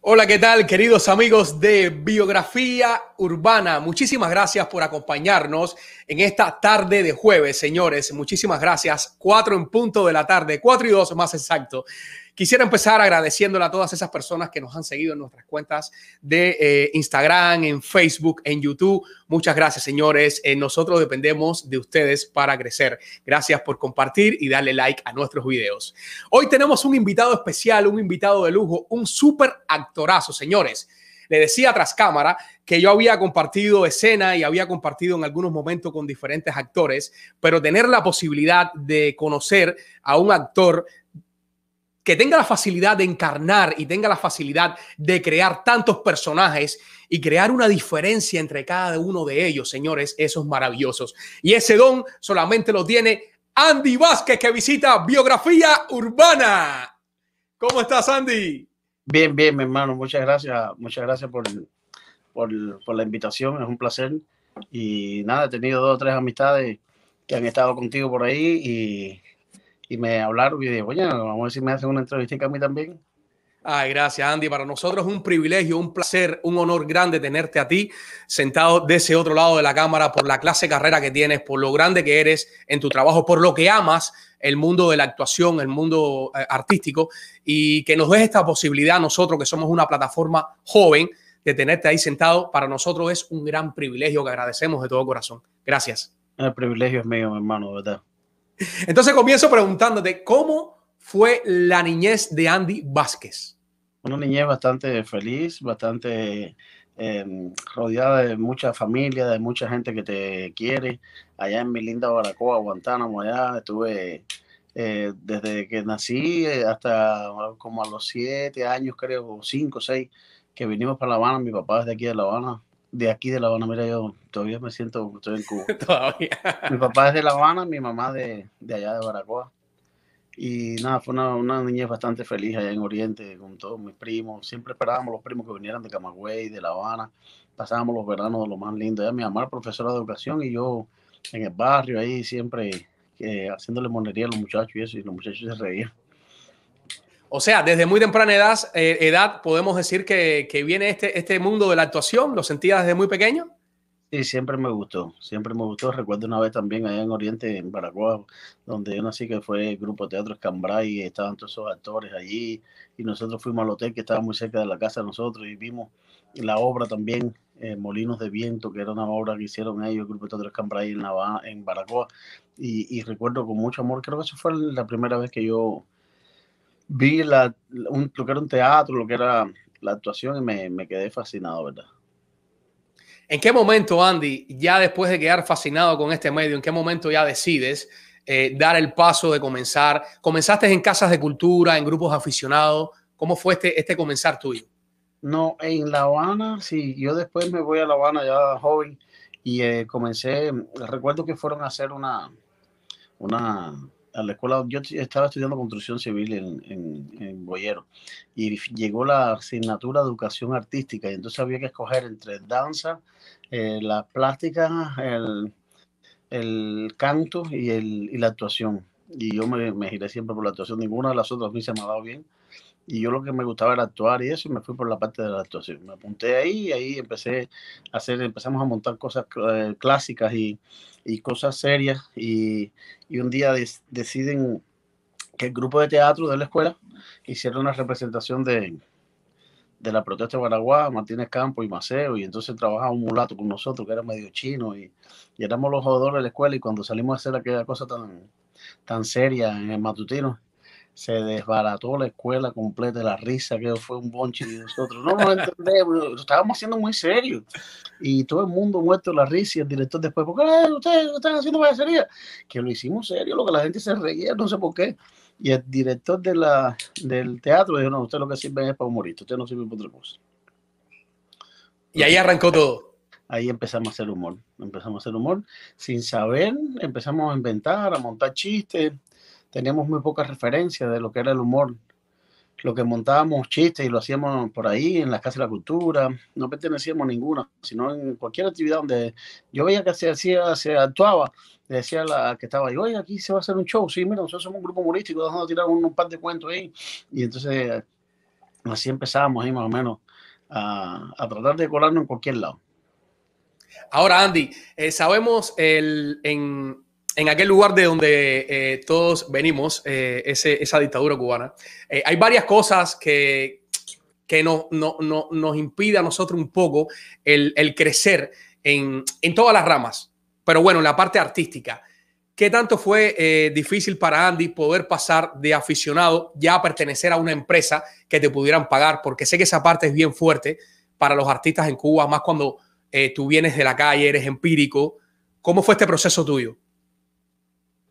Hola, ¿qué tal, queridos amigos de Biografía Urbana? Muchísimas gracias por acompañarnos en esta tarde de jueves, señores. Muchísimas gracias. Cuatro en punto de la tarde, cuatro y dos más exacto. Quisiera empezar agradeciéndole a todas esas personas que nos han seguido en nuestras cuentas de eh, Instagram, en Facebook, en YouTube. Muchas gracias, señores. Eh, nosotros dependemos de ustedes para crecer. Gracias por compartir y darle like a nuestros videos. Hoy tenemos un invitado especial, un invitado de lujo, un súper actorazo, señores. Le decía tras cámara que yo había compartido escena y había compartido en algunos momentos con diferentes actores, pero tener la posibilidad de conocer a un actor que tenga la facilidad de encarnar y tenga la facilidad de crear tantos personajes y crear una diferencia entre cada uno de ellos, señores, esos maravillosos. Y ese don solamente lo tiene Andy Vázquez, que visita Biografía Urbana. ¿Cómo estás, Andy? Bien, bien, mi hermano. Muchas gracias. Muchas gracias por, por, por la invitación. Es un placer. Y nada, he tenido dos o tres amistades que han estado contigo por ahí y y me hablaron y dije, oye, vamos a ver si me hacen una entrevista a mí también. Ay, gracias, Andy. Para nosotros es un privilegio, un placer, un honor grande tenerte a ti sentado de ese otro lado de la cámara por la clase de carrera que tienes, por lo grande que eres en tu trabajo, por lo que amas el mundo de la actuación, el mundo eh, artístico y que nos des esta posibilidad nosotros que somos una plataforma joven de tenerte ahí sentado. Para nosotros es un gran privilegio que agradecemos de todo corazón. Gracias. El privilegio es mío, mi hermano, ¿verdad? Entonces comienzo preguntándote, ¿cómo fue la niñez de Andy Vázquez? Una niñez bastante feliz, bastante em, rodeada de mucha familia, de mucha gente que te quiere. Allá en mi linda Baracoa, Guantánamo, allá estuve eh, desde que nací hasta como a los siete años, creo, cinco, seis, que vinimos para La Habana. Mi papá es de aquí de La Habana, de aquí de La Habana, mira, yo todavía me siento, estoy en Cuba. todavía. Mi papá es de La Habana, mi mamá de, de allá de Baracoa. Y nada, fue una, una, niñez bastante feliz allá en Oriente con todos mis primos. Siempre esperábamos los primos que vinieran de Camagüey, de La Habana. Pasábamos los veranos de lo más lindo. Ya mi mamá profesora de educación y yo en el barrio ahí siempre eh, haciéndole monería a los muchachos y eso, y los muchachos se reían. O sea, desde muy temprana edad, eh, edad podemos decir que, que, viene este, este mundo de la actuación. ¿Lo sentías desde muy pequeño? Sí, siempre me gustó, siempre me gustó. Recuerdo una vez también allá en Oriente, en Paraguay, donde yo nací, que fue el grupo Teatro Escambray, estaban todos esos actores allí, y nosotros fuimos al hotel que estaba muy cerca de la casa de nosotros, y vimos la obra también, eh, Molinos de Viento, que era una obra que hicieron ellos, el grupo Teatro Escambray en, en Baracoa, y, y recuerdo con mucho amor, creo que eso fue la primera vez que yo vi la, un, lo que era un teatro, lo que era la actuación y me, me, quedé fascinado, ¿verdad? ¿En qué momento, Andy, ya después de quedar fascinado con este medio, en qué momento ya decides eh, dar el paso de comenzar? ¿Comenzaste en casas de cultura, en grupos aficionados? ¿Cómo fue este, este comenzar tuyo? No, en La Habana, sí, yo después me voy a La Habana ya joven y eh, comencé, recuerdo que fueron a hacer una, una, a la escuela, yo estaba estudiando construcción civil en, en, Boyero y llegó la asignatura de educación artística y entonces había que escoger entre danza, eh, la plástica, el, el canto y, el, y la actuación. Y yo me, me, giré siempre por la actuación, ninguna de las otras a mí se me ha dado bien. Y yo lo que me gustaba era actuar y eso, y me fui por la parte de la actuación. Me apunté ahí y ahí empecé a hacer, empezamos a montar cosas eh, clásicas y, y cosas serias y, y un día deciden que el grupo de teatro de la escuela hiciera una representación de, de la protesta de Paraguay, Martínez Campo y Maceo, y entonces trabajaba un mulato con nosotros que era medio chino y, y éramos los jugadores de la escuela y cuando salimos a hacer aquella cosa tan, tan seria en el matutino, se desbarató la escuela completa, la risa que fue un bonche de nosotros. No nos entendemos, lo estábamos haciendo muy serio. Y todo el mundo muerto la risa y el director después, ¿por qué ustedes están haciendo payasería? Que lo hicimos serio, lo que la gente se reía, no sé por qué. Y el director de la, del teatro dijo, no, usted lo que sirve es para humoristas, usted no sirve para otra cosa. Y ahí arrancó todo. Ahí empezamos a hacer humor, empezamos a hacer humor sin saber, empezamos a inventar, a montar chistes, teníamos muy pocas referencias de lo que era el humor. Lo que montábamos chistes y lo hacíamos por ahí, en la Casa de la Cultura, no pertenecíamos a ninguna, sino en cualquier actividad donde yo veía que se hacía, se actuaba, le decía a la que estaba ahí, oye, aquí se va a hacer un show, sí, mira, nosotros somos un grupo humorístico, dejando tirar un, un par de cuentos ahí, y entonces así empezábamos ahí más o menos a, tratar de colarnos en cualquier lado. Ahora, Andy, eh, sabemos el, en, en, aquel lugar de donde eh, todos venimos, eh, ese, esa dictadura cubana, hay varias cosas que, que no, no, no, nos impide a nosotros un poco el, el crecer en, en, todas las ramas. Pero bueno, en la parte artística. ¿Qué tanto fue eh, difícil para Andy poder pasar de aficionado ya a pertenecer a una empresa que te pudieran pagar? Porque sé que esa parte es bien fuerte para los artistas en Cuba, más cuando eh, tú vienes de la calle, eres empírico. ¿Cómo fue este proceso tuyo?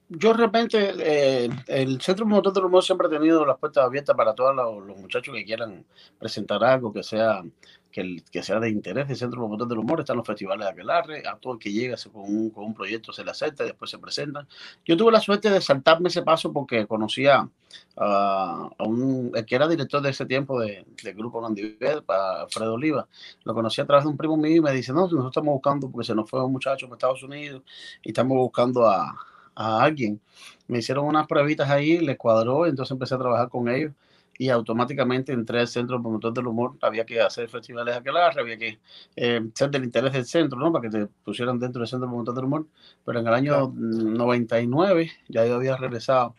Yo de repente, eh, el Centro Motor del Humor siempre ha tenido las puertas abiertas para todos los, muchachos que quieran presentar algo que sea que, que sea de interés del Centro Motor del Humor. Están los festivales de Aquelarre, a todo el que llega con un, con un proyecto se le acepta y después se presenta. Yo tuve la suerte de saltarme ese paso porque conocía a, un, el que era director de ese tiempo de, del grupo Landiver, Fredo Oliva. Lo conocí a través de un primo mío y me dice, no, nosotros estamos buscando, porque se nos fue un muchacho para Estados Unidos y estamos buscando a a alguien. Me hicieron unas pruebitas ahí, le cuadró, entonces empecé a trabajar con ellos y automáticamente entré al Centro Promotor del Humor. Había que hacer festivales de aquelarre, había que eh, ser del interés del centro, ¿no? Para que te pusieran dentro del Centro Promotor del Humor. Pero en el año 99 ya yo había regresado.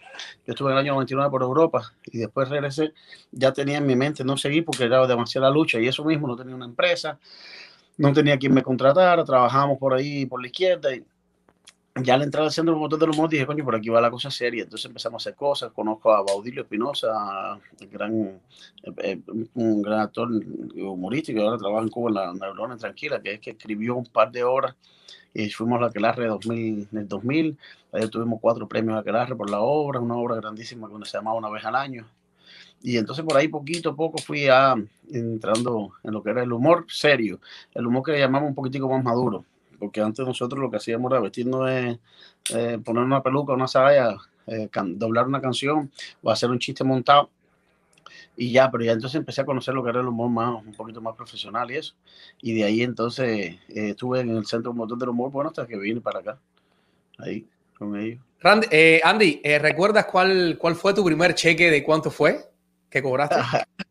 Yo estuve en el año 99 por Europa y después regresé. Ya tenía en mi mente no seguir porque era demasiada lucha y eso mismo, no tenía una empresa, no tenía quien me contratara, trabajábamos por ahí, por la izquierda y ya al entrar al centro motor del humor dije, coño, por aquí va la cosa seria. Entonces empezamos a hacer cosas. Conozco a Baudilio Espinosa, gran, eh, un gran actor humorístico, ahora trabaja en Cuba en la Neurona Tranquila, que es que escribió un par de horas y fuimos a la Aquelarre 2000, en el 2000. Ahí tuvimos cuatro premios a Aquelarre por la obra, una obra grandísima que se llamaba Una vez al año. Y entonces por ahí poquito a poco fui a, entrando en lo que era el humor serio, el humor que le llamamos un poquitico más maduro porque antes nosotros lo que hacíamos era vestirnos eh, poner una peluca, una saya, eh, doblar una canción o hacer un chiste montado y ya, pero ya entonces empecé a conocer lo que era el humor más, un poquito más profesional y eso. Y de ahí entonces eh, estuve en el Centro Motor del Humor, bueno, hasta que vine para acá, ahí, con ellos. Andy, ¿recuerdas cuál, cuál fue tu primer cheque de cuánto fue que cobraste?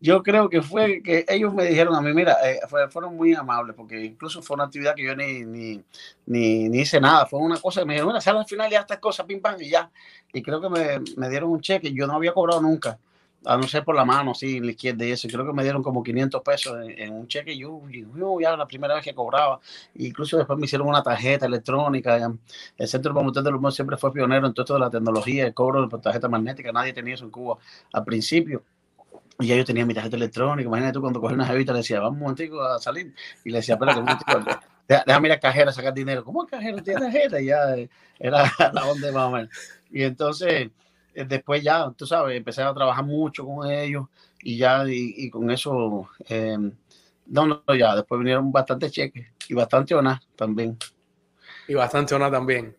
yo creo que fue que ellos me dijeron a mí, mira, eh, fueron muy amables, porque incluso fue una actividad que yo ni, ni, ni, hice nada, fue una cosa que me dijeron, mira, sale al final ya estas cosas, pim, pam, y ya. Y creo que me, me dieron un cheque, yo no había cobrado nunca, a no ser por la mano, sí, la izquierda y eso, creo que me dieron como 500 pesos en, un cheque, y yo, yo, ya la primera vez que cobraba, incluso después me hicieron una tarjeta electrónica, el Centro Promotor del Humor siempre fue pionero en todo esto de la tecnología, el cobro de tarjeta magnética, nadie tenía eso en Cuba al principio y ya yo tenía mi tarjeta electrónica. Imagínate tú cuando cogí una jevita le decía, vamos un momentico a salir. Y le decía, espérate un momentico, déjame ir a cajera a sacar dinero. ¿Cómo el cajero tiene tarjeta? Y ya eh, era la onda más o menos. Y entonces, eh, después ya, tú sabes, empecé a trabajar mucho con ellos y ya, y, con eso, em, no, no, ya, después vinieron bastante cheques y bastante ONA también. Y bastante ONA también.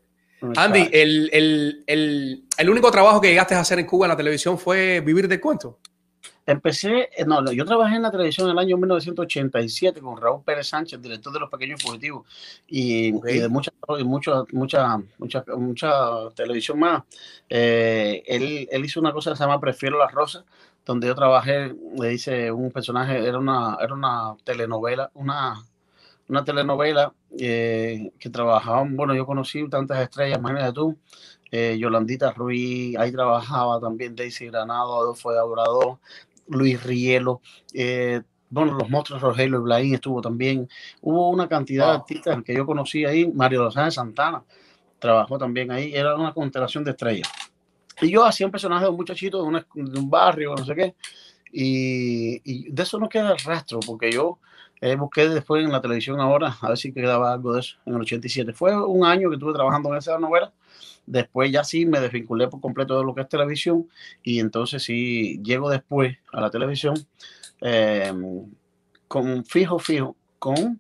Andy, el, el, el, el, único trabajo que llegaste a hacer en Cuba en la televisión fue vivir de cuento. Empecé, eh, no, yo trabajé en la televisión en el año 1987 con Raúl Pérez Sánchez, director de Los Pequeños Fugitivos, y, de mucha, mucha, mucha, mucha, mucha televisión más. Eh, él, él, hizo una cosa que se llama Prefiero las Rosas, donde yo trabajé, le hice un personaje, era una, era una telenovela, una, una telenovela eh, que trabajaban, bueno, yo conocí tantas estrellas, imagínate tú, Yolandita Ruiz, ahí trabajaba también Daisy Granado, Adolfo de Obrador, Luis Rielo, eh, bueno, los monstruos Rogelio Blaín estuvo también. Hubo una cantidad de artistas que yo conocí ahí, Mario Lozano Santana trabajó también ahí, era una constelación de estrellas. Y yo hacía un personaje de un muchachito de, un barrio, no sé qué, y, de eso no queda rastro, porque yo eh, busqué después en la televisión ahora, a ver si quedaba algo de eso, en el 87. Fue un año que estuve trabajando en esa novela, Después ya sí me desvinculé por completo de lo que es televisión y entonces sí llego después a la televisión eh, con fijo, fijo, con,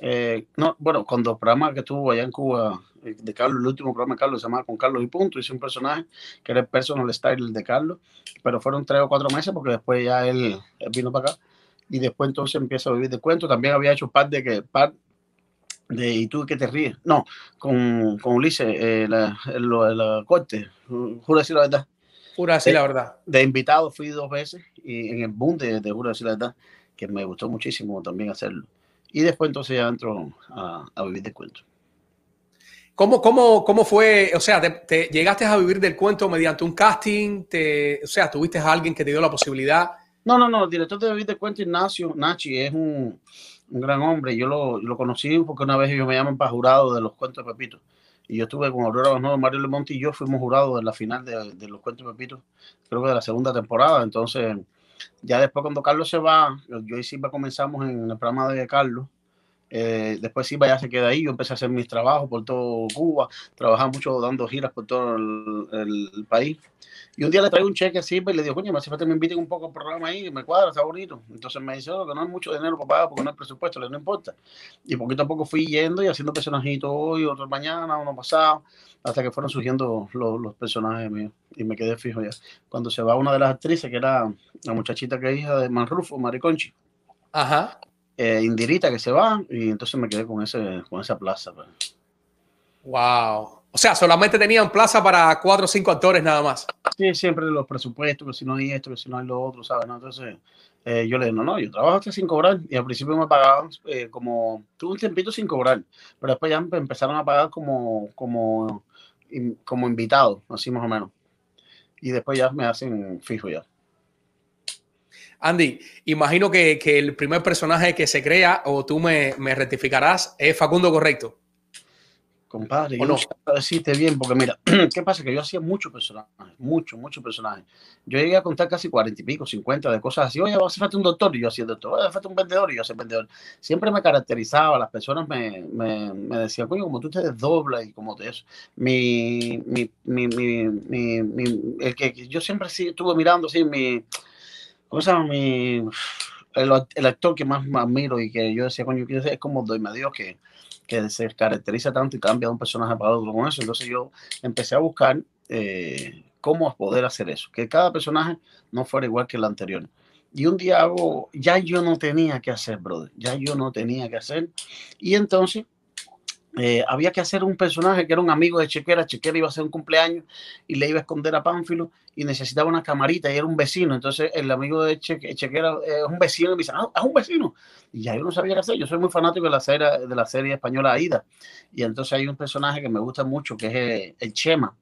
eh, no, bueno, con dos programas que tuvo allá en Cuba eh, de Carlos, el último programa de Carlos se llamaba Con Carlos y Punto, hice un personaje que era el personal style de Carlos, pero fueron tres o cuatro meses porque después ya él, vino para acá y después entonces empieza a vivir de cuento. También había hecho par de que par de ¿Y tú que te ríes? No, con, con Ulises, eh, la, la, corte, juro decir la verdad. Pura decir la verdad. De invitado fui dos veces y en el boom de, de Juro decir la verdad, que me gustó muchísimo también hacerlo. Y después entonces ya entro a, a vivir de cuento. ¿Cómo, cómo, cómo fue? O sea, te, llegaste a vivir del cuento mediante un casting? Te, o sea, ¿tuviste a alguien que te dio la posibilidad? No, no, no. El director de vivir del cuento, Ignacio Nachi, es un, un gran hombre. Yo lo, lo, conocí porque una vez ellos me llaman para jurado de los cuentos de Pepito. Y yo estuve con Aurora Bajno, Mario Lemonte y yo fuimos jurados en la final de, de, los cuentos de Pepito, creo que de la segunda temporada. Entonces, ya después cuando Carlos se va, yo y Silva comenzamos en el programa de Carlos eh, después Silva ya se queda ahí, yo empecé a hacer mis trabajos por todo Cuba, trabajaba mucho dando giras por todo el, país. Y un día le traigo un cheque a Silva y le digo, coño, me hace falta que me inviten un poco al programa ahí, me cuadra, está bonito. Entonces me dice, oh, que no hay mucho dinero para pagar porque no hay presupuesto, le no importa. Y poquito a poco fui yendo y haciendo personajitos hoy, otro mañana, uno pasado, hasta que fueron surgiendo los, los personajes míos y me quedé fijo ya. Cuando se va una de las actrices, que era la muchachita que es hija de Manrufo, Mariconchi. Ajá eh, Indirita que se va y entonces me quedé con, ese, con esa plaza. Pues. Wow. O sea, solamente tenían plaza para cuatro o cinco actores nada más. Sí, siempre los presupuestos, que si no hay esto, que si no hay lo otro, ¿sabes? ¿No? Entonces eh, yo le digo, no, no, yo trabajo hasta sin cobrar y al principio me pagaban eh, como, tuve un tiempito sin cobrar, pero después ya me empezaron a pagar como, como, como invitado, así más o menos. Y después ya me hacen fijo ya. Andy, imagino que, que, el primer personaje que se crea, o tú me, me rectificarás, es Facundo Correcto. Compadre, yo no decirte bien, porque mira, ¿qué pasa? Que yo hacía muchos personajes, muchos, muchos personajes. Yo llegué a contar casi cuarenta y pico, cincuenta de cosas así. Oye, hace falta un doctor y yo hacía doctor. Oye, falta un vendedor y yo hacía vendedor. Siempre me caracterizaba, las personas me, me, me decían, coño, como tú te desdoblas y como te eso. Mi, mi, mi, mi, mi, el que yo siempre sí estuve mirando, así, mi ¿Cómo se llama? Mi, el, el, actor que más admiro y que yo decía, coño, es como Doy Dios que, que se caracteriza tanto y cambia de un personaje para otro con eso. Entonces yo empecé a buscar eh, cómo poder hacer eso, que cada personaje no fuera igual que el anterior. Y un día hago, ya yo no tenía que hacer, brother, ya yo no tenía que hacer. Y entonces eh, había que hacer un personaje que era un amigo de Chequera. Chequera iba a hacer un cumpleaños y le iba a esconder a Pánfilo y necesitaba una camarita y era un vecino. Entonces el amigo de Chequera es un vecino y me dice, ah, es un vecino. Y ya yo no sabía qué hacer. Yo soy muy fanático de la serie, de la serie española Aida. Y entonces hay un personaje que me gusta mucho que es el, el Chema.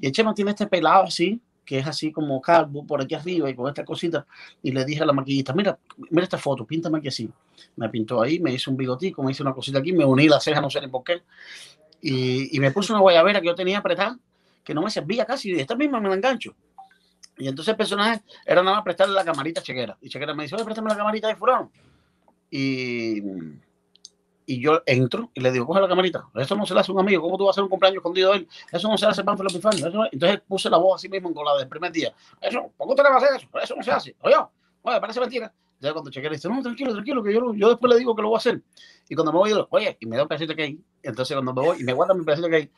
Y el Chema tiene este pelado así, que es así como calvo por aquí arriba y con esta cosita. Y le dije a la maquillista, mira, mira esta foto, píntame aquí así. Me pintó ahí, me hizo un bigotico, me hizo una cosita aquí, me uní la ceja, no sé ni por qué. Y, y me puso una guayabera que yo tenía apretada, que no me servía casi, y esta misma me la engancho. Y entonces el personaje era nada más prestarle la camarita Chequera. Y Chequera me dice, oye, préstame la camarita de fulano. Y y yo entro y le digo, coge la camarita, eso no se le hace a un amigo, ¿cómo tú vas a hacer un cumpleaños escondido de él? Eso no se hace para el Epifanio. Entonces puse la voz así mismo con la del primer día. Eso, ¿por qué usted le va a hacer eso? Eso no se hace. Oye, oye, parece mentira. Ya cuando Chequera dice, no, tranquilo, tranquilo, que yo, yo después le digo que lo voy a hacer. Y cuando me voy, yo, oye, y me da un pedacito que hay. Entonces cuando me voy, y me guarda mi pedacito que hay.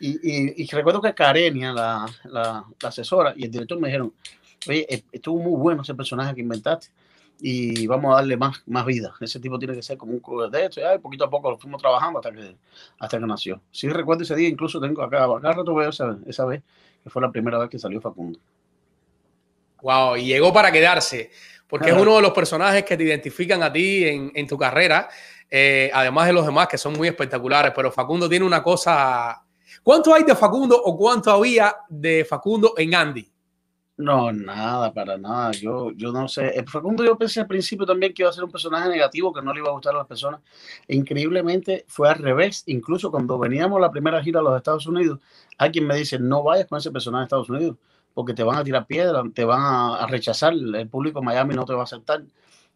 Y, y, y recuerdo que Karenia, la, la, la asesora y el director me dijeron, oye, estuvo muy bueno ese personaje que inventaste y vamos a darle más, más vida. Ese tipo tiene que ser como un de esto, y poquito a poco lo fuimos trabajando hasta que, hasta que nació. Sí recuerdo ese día, incluso tengo acá, acá rato veo esa, esa vez, que fue la primera vez que salió Facundo. Wow, y llegó para quedarse, porque es uno de los personajes que te identifican a ti en, en tu carrera, eh, además de los demás que son muy espectaculares, pero Facundo tiene una cosa... ¿Cuánto hay de Facundo o cuánto había de Facundo en Andy? No, nada, para nada. Yo, yo no sé. Eh, Facundo, yo pensé al principio también que iba a ser un personaje negativo, que no le iba a gustar a las personas. E increíblemente fue al revés. Incluso cuando veníamos la primera gira a los Estados Unidos, alguien me dice, no vayas con ese personaje a Estados Unidos, porque te van a tirar piedra, te van a, rechazar, el público de Miami no te va a aceptar.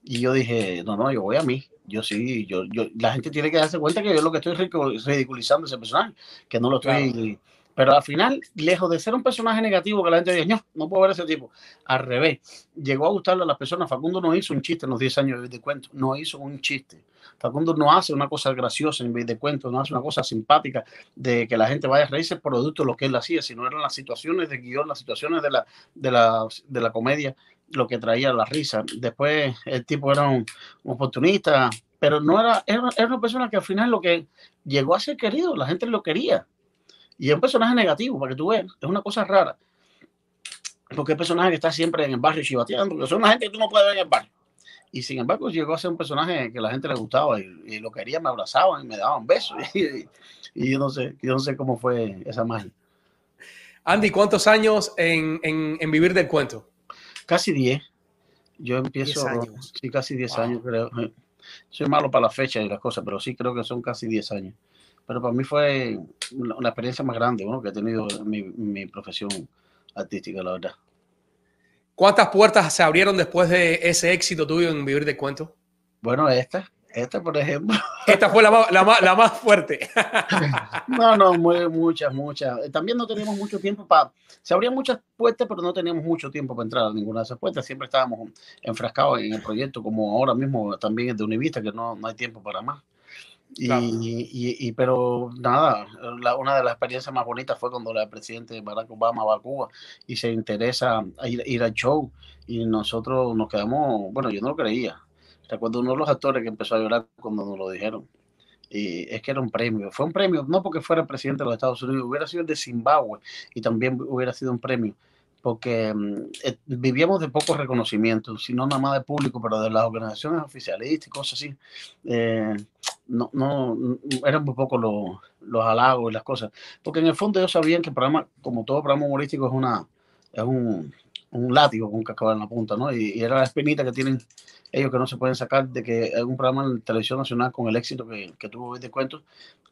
Y yo dije, no, no, yo voy a mí. Yo sí, yo, yo, la gente tiene que darse cuenta que yo lo que estoy ridiculizando ese personaje, que no lo estoy... Pero al final, lejos de ser un personaje negativo que la gente dice, no, no puedo ver ese tipo. Al revés, llegó a gustarle a las personas. Facundo no hizo un chiste en los 10 años de cuento, no hizo un chiste. Facundo no hace una cosa graciosa en vez de cuento, no hace una cosa simpática de que la gente vaya a reírse producto de lo que él hacía, sino eran las situaciones de guion, las situaciones de la, de la, de la comedia, lo que traía la risa. Después, el tipo era un, un oportunista, pero no era, era, era una persona que al final lo que llegó a ser querido, la gente lo quería y es un personaje negativo, para que tú veas, es una cosa rara. porque el personaje que está siempre en el barrio chivateando, porque son una gente que tú no puedes ver en el barrio. Y sin embargo llegó a ser un personaje que a la gente le gustaba y, lo quería, me abrazaban y me daban besos. Y, y, yo, no sé, yo no sé cómo fue esa magia. Andy, ¿cuántos años en, en, en vivir del cuento? Casi 10. Yo empiezo, años. sí, casi 10 años creo. Soy malo para la fecha y las cosas, pero sí creo que son casi 10 años. Pero para mí fue una experiencia más grande que he tenido en mi, mi profesión artística, la verdad. ¿Cuántas puertas se abrieron después de ese éxito tuyo en Vivir de Cuento? Bueno, esta, esta por ejemplo. Esta fue la la la más fuerte. No, no, muy, muchas, muchas. También no teníamos mucho tiempo para... Se abrían muchas puertas, pero no teníamos mucho tiempo para entrar a ninguna de esas puertas. Siempre estábamos enfrascados en el proyecto, como ahora mismo también es de Univista, que no, no hay tiempo para más. Y, y, pero nada, una de las experiencias más bonitas fue cuando el presidente Barack Obama va a Cuba y se interesa a ir, ir al show y nosotros nos quedamos, bueno, yo no lo creía. Recuerdo uno de los actores que empezó a llorar cuando nos lo dijeron. Y es que era un premio. Fue un premio, no porque fuera el presidente de los Estados Unidos, hubiera sido el de Zimbabue y también hubiera sido un premio porque mm, eh, vivíamos de poco reconocimiento, sino nada más de público, pero de las organizaciones oficialistas y cosas así. Eh, no, no, eran muy poco los, los halagos y las cosas. Porque en el fondo ellos sabían que el programa, como todo programa humorístico, es, una, es un, un látigo con un cascabel en la punta, ¿no? Y, era la espinita que tienen ellos que no se pueden sacar de que un programa en televisión nacional con el éxito que, que tuvo de cuentos,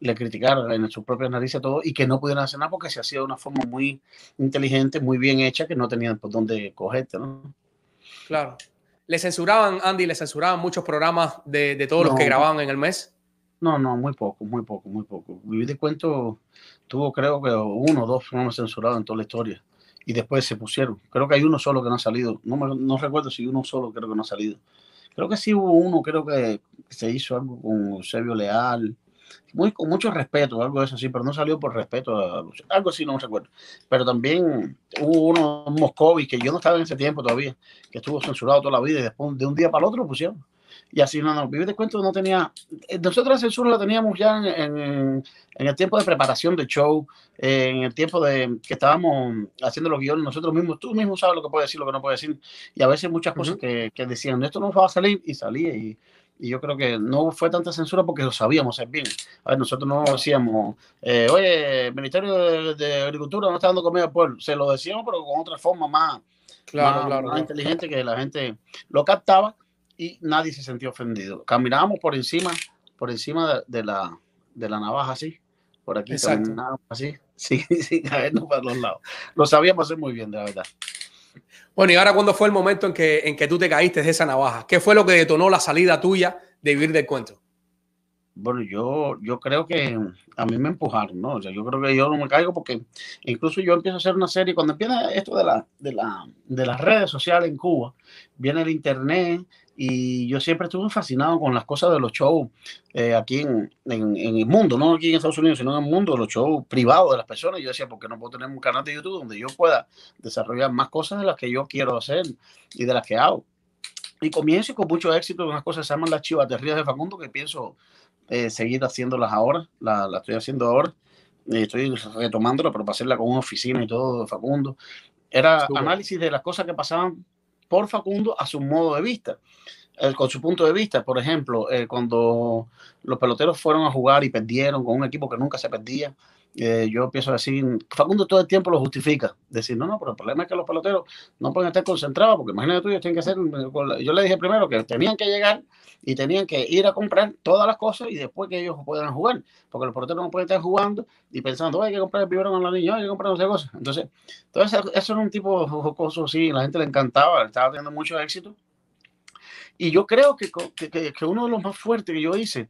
le criticaron en sus propias narices todo y que no pudieran hacer nada porque se hacía de una forma muy inteligente, muy bien hecha, que no tenían por dónde cogerte, ¿no? Claro. ¿Le censuraban, Andy, le censuraban muchos programas de, de todos los que grababan en el mes? No, no, muy poco, muy poco, muy poco. Vivir de cuento tuvo creo que uno o dos fueron censurados en toda la historia y después se pusieron. Creo que hay uno solo que no ha salido. No, no recuerdo si uno solo creo que no ha salido. Creo que sí hubo uno, creo que se hizo algo con Eusebio Leal, muy, con mucho respeto, algo de eso sí, pero no salió por respeto a algo así, no recuerdo. Pero también hubo uno, Moscovi, que yo no estaba en ese tiempo todavía, que estuvo censurado toda la vida y después de un día para el otro lo pusieron y así no, no, Vivir de Cuento no tenía, eh, nosotros la censura la teníamos ya en, en, el tiempo de preparación de show, en el tiempo de que estábamos haciendo los guiones nosotros mismos, tú mismo sabes lo que puedes decir, lo que no puedes decir, y a veces muchas cosas que, que, decían, esto no va a salir, y salía, y, y, yo creo que no fue tanta censura porque lo sabíamos hacer bien. A ver, nosotros no decíamos, eh, oye, el Ministerio de, Agricultura no está dando comida al pueblo, se lo decíamos, pero con otra forma más, claro, claro, más inteligente que la gente lo captaba y nadie se sentía ofendido. Caminábamos por encima, por encima de, la, de la navaja, así, por aquí, caminábamos así, sí, sin caernos para los lados. Lo sabíamos hacer muy bien, de la verdad. Bueno, y ahora, ¿cuándo fue el momento en que, en que tú te caíste de esa navaja? ¿Qué fue lo que detonó la salida tuya de vivir del cuento? Bueno, yo, yo creo que a mí me empujaron, ¿no? O sea, yo creo que yo no me caigo porque incluso yo empiezo a hacer una serie, cuando empieza esto de, la, de, la, de las redes sociales en Cuba, viene el internet, y yo siempre estuve fascinado con las cosas de los shows eh, aquí en, en, el mundo, no aquí en Estados Unidos, sino en el mundo, los shows privados de las personas. Yo decía, ¿por qué no puedo tener un canal de YouTube donde yo pueda desarrollar más cosas de las que yo quiero hacer y de las que hago? Y comienzo con mucho éxito unas cosas que se llaman las chivaterías de Facundo, que pienso eh, seguir haciéndolas ahora, la, la estoy haciendo ahora. estoy retomándola, pero para hacerla con una oficina y todo de Facundo. Era análisis de las cosas que pasaban por Facundo a su modo de vista, eh, con su punto de vista. Por ejemplo, eh, cuando los peloteros fueron a jugar y perdieron con un equipo que nunca se perdía, eh, yo empiezo a decir, Facundo todo el tiempo lo justifica, decir, no, no, pero el problema es que los peloteros no pueden estar concentrados, porque imagínate tú, ellos tienen que hacer, yo le dije primero que tenían que llegar y tenían que ir a comprar todas las cosas y después que ellos puedan jugar, porque los peloteros no pueden estar jugando y pensando, hay que comprar el biberón a la niña, hay que comprar no sé cosas. Entonces, entonces eso era un tipo jocoso, sí, la gente le encantaba, estaba teniendo mucho éxito. Y yo creo que, que, que uno de los más fuertes que yo hice,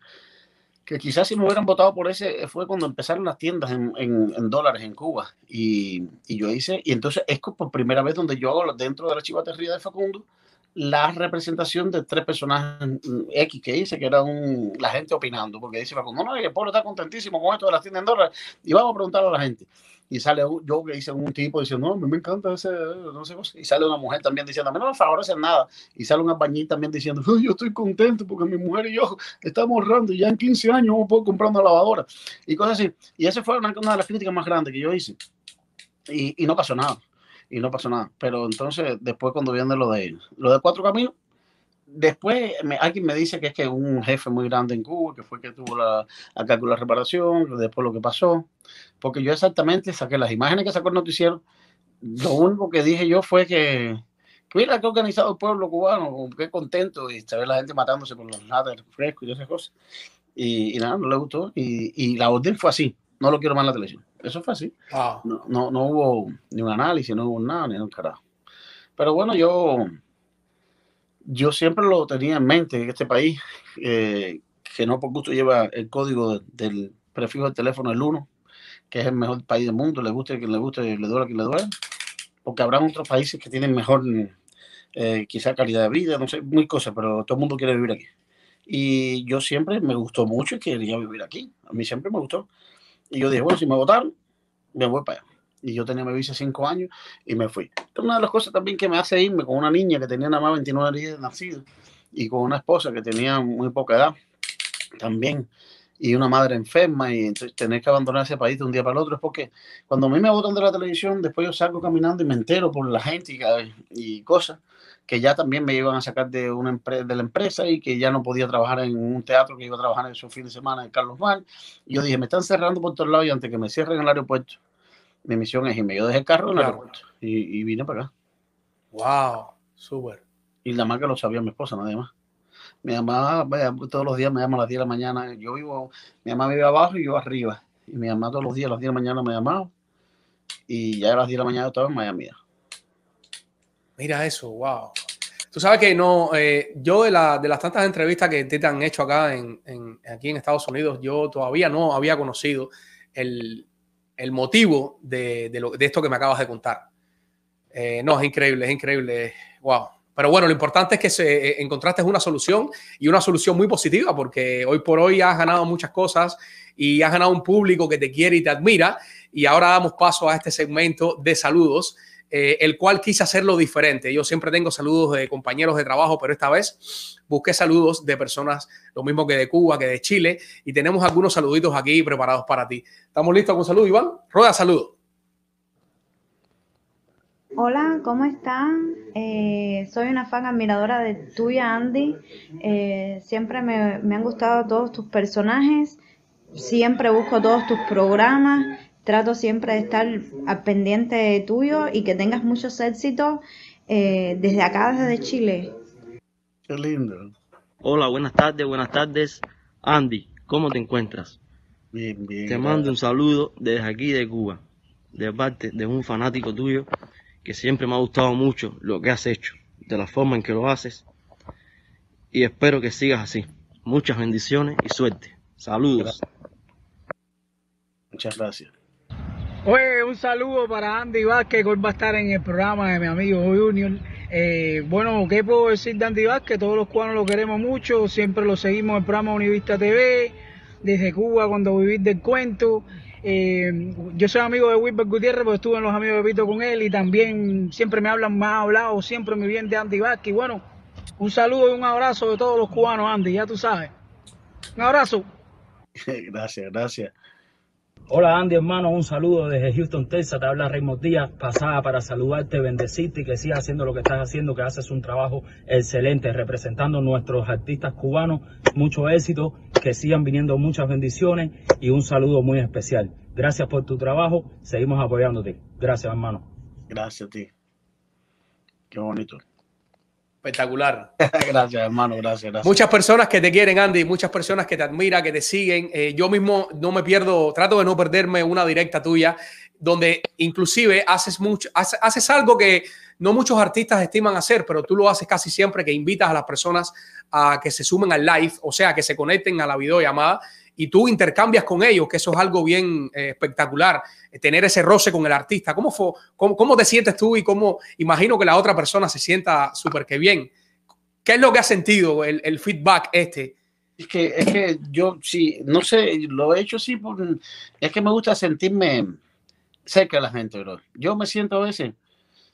que quizás si me hubieran votado por ese fue cuando empezaron las tiendas en, en, dólares en Cuba. Y, y, yo hice, y entonces es por primera vez donde yo hago dentro de la chivatería de Facundo la representación de tres personajes mm, X que hice, que era un, la gente opinando, porque dice Facundo, no, el pueblo está contentísimo con esto de las tiendas en dólares, y vamos a preguntarle a la gente y sale yo que hice un tipo diciendo, no, a mí me encanta ese, no sé cosa. Y sale una mujer también diciendo, a mí no me favorece nada. Y sale una bañita también diciendo, yo estoy contento porque mi mujer y yo estamos ahorrando y ya en 15 años vamos a poder comprar una lavadora. Y cosas así. Y esa fue una, una, de las críticas más grandes que yo hice. Y, y no pasó nada. y no pasó nada. Pero entonces, después cuando viene lo de, lo de Cuatro Caminos, después me, alguien me dice que es que un jefe muy grande en Cuba, que fue que tuvo la, a calcular la reparación, después lo que pasó, porque yo exactamente saqué las imágenes que sacó el noticiero, lo único que dije yo fue que, mira que organizado el pueblo cubano, qué contento, y se ve la gente matándose con los latas frescos y esas cosas, y, nada, no le gustó, y, y, la orden fue así, no lo quiero más en la televisión, eso fue así, no, no, no hubo ni un análisis, no hubo nada, ni un carajo. Pero bueno, yo yo siempre lo tenía en mente en este país, eh, que no por gusto lleva el código del prefijo del teléfono el 1, que es el mejor país del mundo, le guste a quien le guste, le duele a quien le duele, porque habrá otros países que tienen mejor, eh, quizá calidad de vida, no sé, muy cosas, pero todo el mundo quiere vivir aquí. Y yo siempre me gustó mucho y quería vivir aquí. A mí siempre me gustó. Y yo dije, bueno, si me votaron, me voy para allá y yo tenía mi visa cinco años y me fui. Una de las cosas también que me hace irme con una niña que tenía nada más 29 días de nacido y con una esposa que tenía muy poca edad también y una madre enferma y tener que abandonar ese país de un día para el otro es porque cuando a mí me botan de la televisión después yo salgo caminando y me entero por la gente y, y cosas que ya también me iban a sacar de una de la empresa y que ya no podía trabajar en un teatro que iba a trabajar en su fin de semana en Carlos Mar y yo dije me están cerrando por todos lados y antes que me cierren el aeropuerto mi misión es irme. Yo dejé el carro en el aeropuerto y, vine para acá. Wow, súper. Y la más que lo sabía mi esposa, nadie más. Mi mamá todos los días me llama a las 10 de la mañana. Yo vivo, mi mamá vive abajo y yo arriba. Y mi mamá todos los días a las 10 de la mañana me llamaba. Y ya a las 10 de la mañana estaba en Miami. Mira eso, wow. Tú sabes que no, eh, yo de, la, de, las tantas entrevistas que te han hecho acá en, en, aquí en Estados Unidos, yo todavía no había conocido el, el motivo de, esto que me acabas de contar. Eh, no, es increíble, es increíble. Wow. Pero bueno, lo importante es que se, eh, encontraste una solución y una solución muy positiva porque hoy por hoy has ganado muchas cosas y has ganado un público que te quiere y te admira. Y ahora damos paso a este segmento de saludos eh, el cual quise hacerlo diferente. Yo siempre tengo saludos de compañeros de trabajo, pero esta vez busqué saludos de personas, lo mismo que de Cuba, que de Chile, y tenemos algunos saluditos aquí preparados para ti. ¿Estamos listos con salud, Iván? Rueda, saludo. Hola, ¿cómo están? Eh, soy una fan admiradora de tuya, Andy. Eh, siempre me, me han gustado todos tus personajes. Siempre busco todos tus programas trato siempre de estar al pendiente tuyo y que tengas muchos éxitos eh, desde acá, desde Chile. Qué lindo. Hola, buenas tardes, buenas tardes. Andy, ¿cómo te encuentras? Bien, bien. Te mando un saludo desde aquí de Cuba, de parte de un fanático tuyo que siempre me ha gustado mucho lo que has hecho, de la forma en que lo haces. Y espero que sigas así. Muchas bendiciones y suerte. Saludos. Muchas gracias. Oye, un saludo para Andy Vázquez, que hoy va a estar en el programa de mi amigo Junior. Eh, bueno, ¿qué puedo decir de Andy Vázquez? Todos los cubanos lo queremos mucho, siempre lo seguimos en el programa Univista TV, desde Cuba cuando viví del cuento. Eh, yo soy amigo de Wilber Gutiérrez, porque estuve en Los Amigos de Pito con él y también siempre me hablan, me ha hablado siempre muy bien de Andy Vázquez. bueno, un saludo y un abrazo de todos los cubanos, Andy, ya tú sabes. Un abrazo. gracias, gracias. Hola Andy, hermano, un saludo desde Houston, Texas. Te habla Raymond Díaz, pasada para saludarte, bendecirte y que sigas haciendo lo que estás haciendo, que haces un trabajo excelente representando nuestros artistas cubanos. Mucho éxito, que sigan viniendo muchas bendiciones y un saludo muy especial. Gracias por tu trabajo, seguimos apoyándote. Gracias, hermano. Gracias a ti. Qué bonito. Espectacular. gracias, hermano, gracias, gracias. Muchas personas que te quieren, Andy, muchas personas que te admiran, que te siguen. Eh, yo mismo no me pierdo, trato de no perderme una directa tuya, donde inclusive haces, mucho, haces, algo que no muchos artistas estiman hacer, pero tú lo haces casi siempre, que invitas a las personas a que se sumen al live, o sea, que se conecten a la videollamada y tú intercambias con ellos, que eso es algo bien eh, espectacular, eh, tener ese roce con el artista. ¿Cómo, fue, cómo, te sientes tú y cómo imagino que la otra persona se sienta súper que bien? ¿Qué es lo que has sentido, el, feedback este? Es que, es que yo sí, no sé, lo he hecho sí, es que me gusta sentirme cerca de la gente, bro. Yo me siento a veces,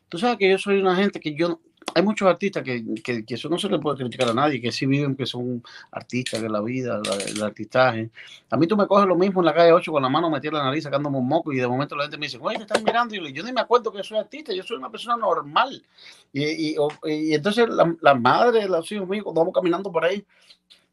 tú sabes que yo soy una gente que yo, hay muchos artistas que, que, eso no se le puede criticar a nadie, que sí viven, que son artistas, que la vida, el artistaje. A mí tú me coges lo mismo en la calle 8 con la mano metida en la nariz sacándome un moco y de momento la gente me dice, oye, te están mirando. Y yo, ni me acuerdo que soy artista, yo soy una persona normal. Y, y, entonces las la madres, los hijos míos, cuando vamos caminando por ahí,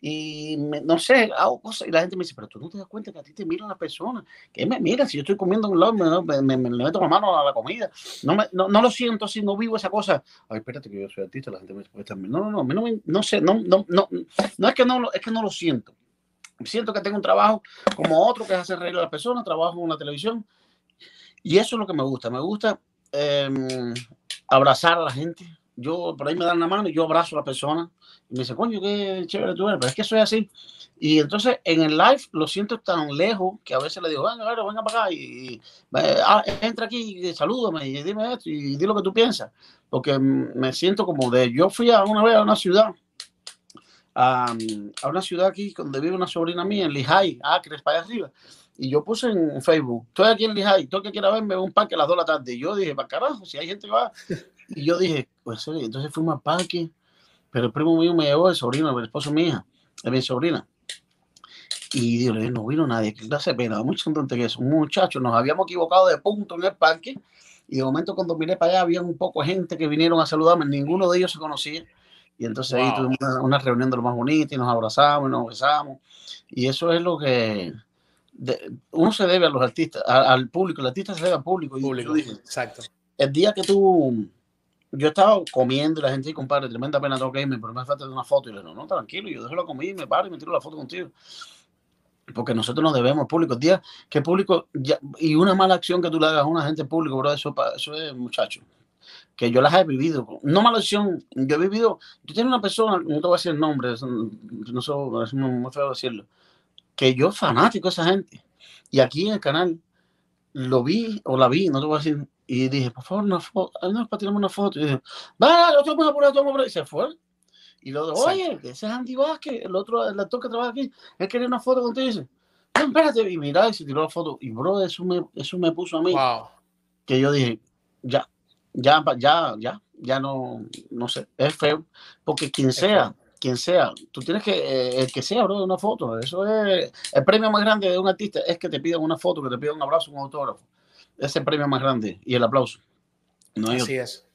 y me, no sé, hago cosas y la gente me dice, pero tú no te das cuenta que a ti te miran las personas, que me mira, si yo estoy comiendo un lado, me, me, me, meto la mano a la comida, no, no, no, lo siento así, no vivo esa cosa, ay, espérate que yo soy artista, la gente me dice, no, no, no, no, no sé, no, no, no, no es que no, es que no lo siento, siento que tengo un trabajo como otro que es hacer reír a las personas, trabajo en la televisión, y eso es lo que me gusta, me gusta eh, abrazar a la gente, yo por ahí me dan la mano y yo abrazo a la persona me dice, coño, qué chévere tú eres, pero es que soy así. Y entonces en el live lo siento tan lejos que a veces le digo, venga, venga, venga para acá y, ah, entra aquí y salúdame y dime esto y di lo que tú piensas. Porque me siento como de, yo fui a una vez a una ciudad, a, a una ciudad aquí donde vive una sobrina mía, en Lehigh, Acres, para allá arriba. Y yo puse en Facebook, estoy aquí en Lehigh, todo que quiera verme, un parque a las 2 de la tarde. Y yo dije, para carajo, si hay gente que va. Y yo dije, pues entonces fuimos al parque, pero el primo mío me llevó, el sobrino, el esposo mía, de mi sobrina. Y digo, no vino nadie, que hace pena, mucho contento que es un muchacho, nos habíamos equivocado de punto en el parque. Y de momento cuando miré para allá, había un poco de gente que vinieron a saludarme, ninguno de ellos se conocía. Y entonces wow. ahí tuvimos una, una, reunión de lo más bonita y nos abrazamos y nos besamos. Y eso es lo que de, uno se debe a los artistas, a, al público, el artista se debe al público. público dije, exacto. El día que tú, yo estaba comiendo y la gente dice, compadre, tremenda pena tengo que irme, pero me falta una foto. Y le digo, no, tranquilo, yo dejo la comida y me paro y me tiro la foto contigo. Porque nosotros nos debemos al público. Día que público, ya, y una mala acción que tú le hagas a una gente público, bro, eso, eso es muchacho que yo las he vivido. No mala acción, yo he vivido. Yo tengo una persona, no te voy a decir el nombre, no sé, es muy feo decirlo, que yo fanático de esa gente. Y aquí en el canal lo vi o la vi, no te voy a decir, y dije, por favor, una foto, no, para tirarme una foto. Y dije, va, lo tomo por tomo por Y se fue. Y luego, oye, ese es Andy Vázquez, el otro, el actor que trabaja aquí, él quería una foto contigo y dice, no, espérate, y mira, y se tiró la foto. Y bro, eso me, eso me puso a mí, wow. que yo dije, ya, ya, ya, ya, ya no, no sé, es feo, porque quien sea. Quien sea, tú tienes que, eh, el que sea, bro, de una foto, eso es, el premio más grande de un artista es que te pidan una foto, que te pidan un abrazo, un autógrafo, ese es el premio más grande, y el aplauso. No Así otro. es.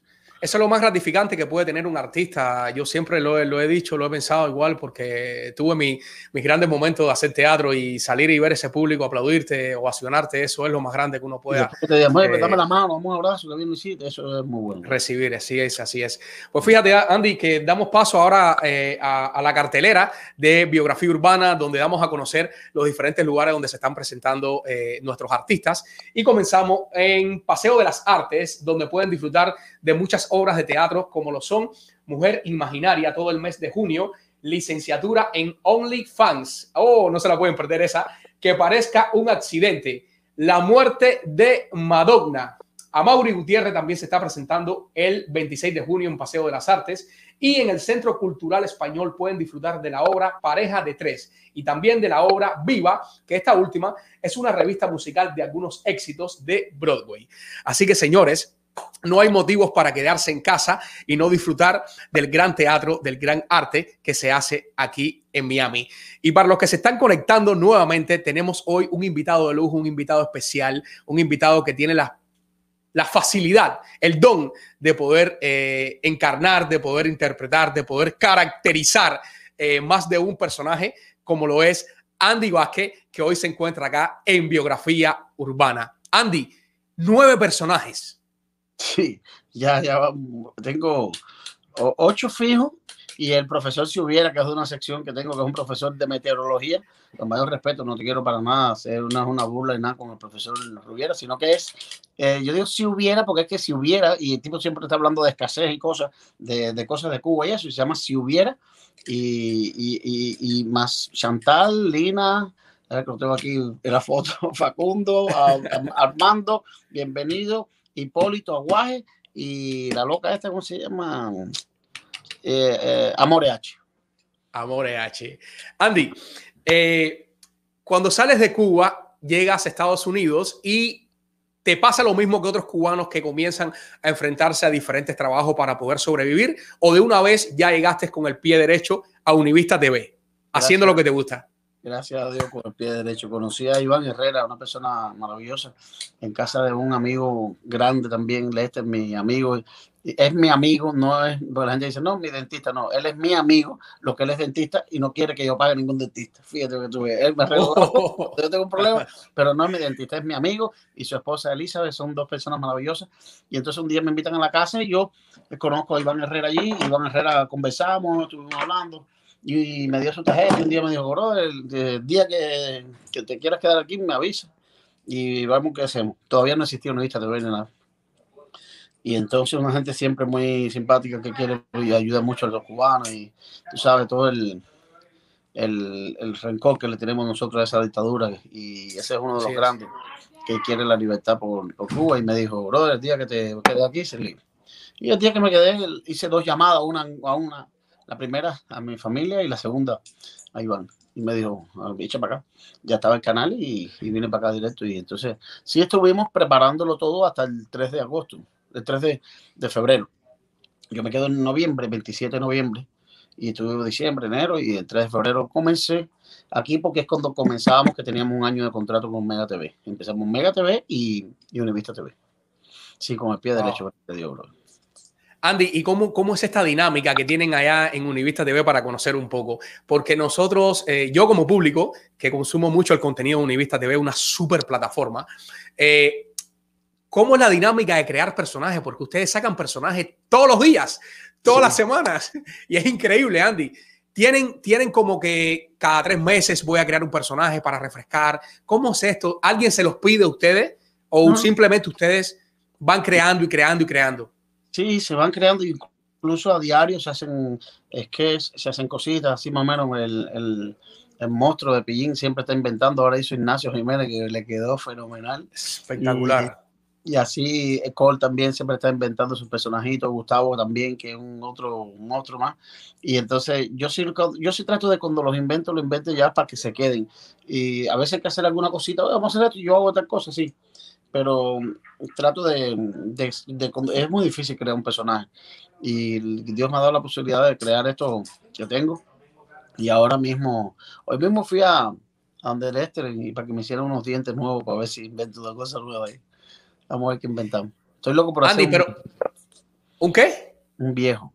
Eso es lo más gratificante que puede tener un artista. Yo siempre lo, lo he dicho, lo he pensado igual, porque tuve mi, mis grandes momentos de hacer teatro y salir y ver ese público, aplaudirte, ovacionarte, eso es lo más grande que uno pueda. Te digo, eh, dame la mano, un abrazo, que bien hiciste, eso es muy bueno. Recibir, así es, así es. Pues fíjate, Andy, que damos paso ahora eh, a, a, la cartelera de biografía urbana, donde damos a conocer los diferentes lugares donde se están presentando eh, nuestros artistas. Y comenzamos en Paseo de las Artes, donde pueden disfrutar de muchas obras de teatro como lo son Mujer Imaginaria todo el mes de junio, licenciatura en OnlyFans. Oh, no se la pueden perder esa. Que parezca un accidente. La muerte de Madonna. A Mauri Gutiérrez también se está presentando el 26 de junio en Paseo de las Artes y en el Centro Cultural Español pueden disfrutar de la obra Pareja de Tres y también de la obra Viva, que esta última es una revista musical de algunos éxitos de Broadway. Así que señores, no hay motivos para quedarse en casa y no disfrutar del gran teatro, del gran arte que se hace aquí en Miami. Y para los que se están conectando nuevamente, tenemos hoy un invitado de lujo, un invitado especial, un invitado que tiene la, facilidad, el don de poder eh, encarnar, de poder interpretar, de poder caracterizar eh, más de un personaje, como lo es Andy Vázquez, que hoy se encuentra acá en Biografía Urbana. Andy, nueve personajes Sí, ya, ya tengo ocho fijos y el profesor si hubiera, que es de una sección que tengo, que es un profesor de meteorología, con mayor respeto, no te quiero para nada hacer una, una burla y nada con el profesor Rubiera, sino que es, eh, yo digo si hubiera, porque es que si hubiera, y el tipo siempre está hablando de escasez y cosas, de, de cosas de Cuba y eso, y se llama si hubiera, y, y, y, y más Chantal, Lina, que lo tengo aquí la foto, Facundo, Armando, bienvenido. Hipólito Aguaje y la loca esta, ¿cómo se llama? Eh, eh, Amore H. Amore H. Andy, eh, cuando sales de Cuba, llegas a Estados Unidos y ¿Te pasa lo mismo que otros cubanos que comienzan a enfrentarse a diferentes trabajos para poder sobrevivir? ¿O de una vez ya llegaste con el pie derecho a Univista TV, haciendo lo que te gusta? Gracias a Dios con el pie derecho. Conocí a Iván Herrera, una persona maravillosa, en casa de un amigo grande también, Lester, mi amigo. Es mi amigo, no es, porque la gente dice, no, mi dentista, no, él es mi amigo, lo que él es dentista y no quiere que yo pague ningún dentista. Fíjate que tuve, él me oh. yo tengo un problema, pero no es mi dentista, es mi amigo y su esposa Elizabeth, son dos personas maravillosas. Y entonces un día me invitan a la casa y yo conozco a Iván Herrera allí, Iván Herrera conversamos, estuvimos hablando y me dio su tarjeta y un día me dijo, bro, el, día que, que, te quieras quedar aquí me avisa y vamos qué hacemos. Todavía no existía una lista de ver nada. Y entonces una gente siempre muy simpática que quiere y ayuda mucho a los cubanos y tú sabes todo el, el, el rencor que le tenemos nosotros a esa dictadura. Y ese es uno de los grandes que quiere la libertad por, por, Cuba. Y me dijo, bro, el día que te quedé aquí, se Y el día que me quedé, hice dos llamadas, una a una la primera a mi familia y la segunda a Iván. Y me dijo, ah, echa para acá. Ya estaba el canal y, y vine para acá directo. Y entonces, sí estuvimos preparándolo todo hasta el 3 de agosto, el 3 de, de febrero. Yo me quedo en noviembre, 27 de noviembre, y estuve diciembre, enero, y el 3 de febrero comencé aquí porque es cuando comenzábamos que teníamos un año de contrato con Mega TV. Empezamos Mega TV y, y Univista TV. Sí, con el pie derecho, te digo, bro. Andy, ¿y cómo, cómo es esta dinámica que tienen allá en Univista TV para conocer un poco? Porque nosotros, eh, yo como público, que consumo mucho el contenido de Univista TV, una super plataforma, eh, ¿cómo es la dinámica de crear personajes? Porque ustedes sacan personajes todos los días, todas las semanas, y es increíble, Andy. Tienen, tienen como que cada tres meses voy a crear un personaje para refrescar. ¿Cómo es esto? ¿Alguien se los pide a ustedes o simplemente ustedes van creando y creando y creando? Sí, se van creando incluso a diario, se hacen sketches, se hacen cositas, así más o menos el, el, el monstruo de Pillín siempre está inventando, ahora hizo Ignacio Jiménez que le quedó fenomenal. Espectacular. Y, así Cole también siempre está inventando sus personajitos, Gustavo también, que es un otro monstruo más. Y entonces yo sí, yo sí trato de cuando los invento, lo invento ya para que se queden. Y a veces hay que hacer alguna cosita, vamos a hacer esto, yo hago otra cosa, sí pero trato de, de, Es muy difícil crear un personaje. Y Dios me ha dado la posibilidad de crear esto que tengo. Y ahora mismo, hoy mismo fui a, a donde el y para que me hicieran unos dientes nuevos para ver si invento una cosa nueva ahí. Vamos a ver qué inventamos. Estoy loco por hacer. pero. ¿Un qué? Un viejo.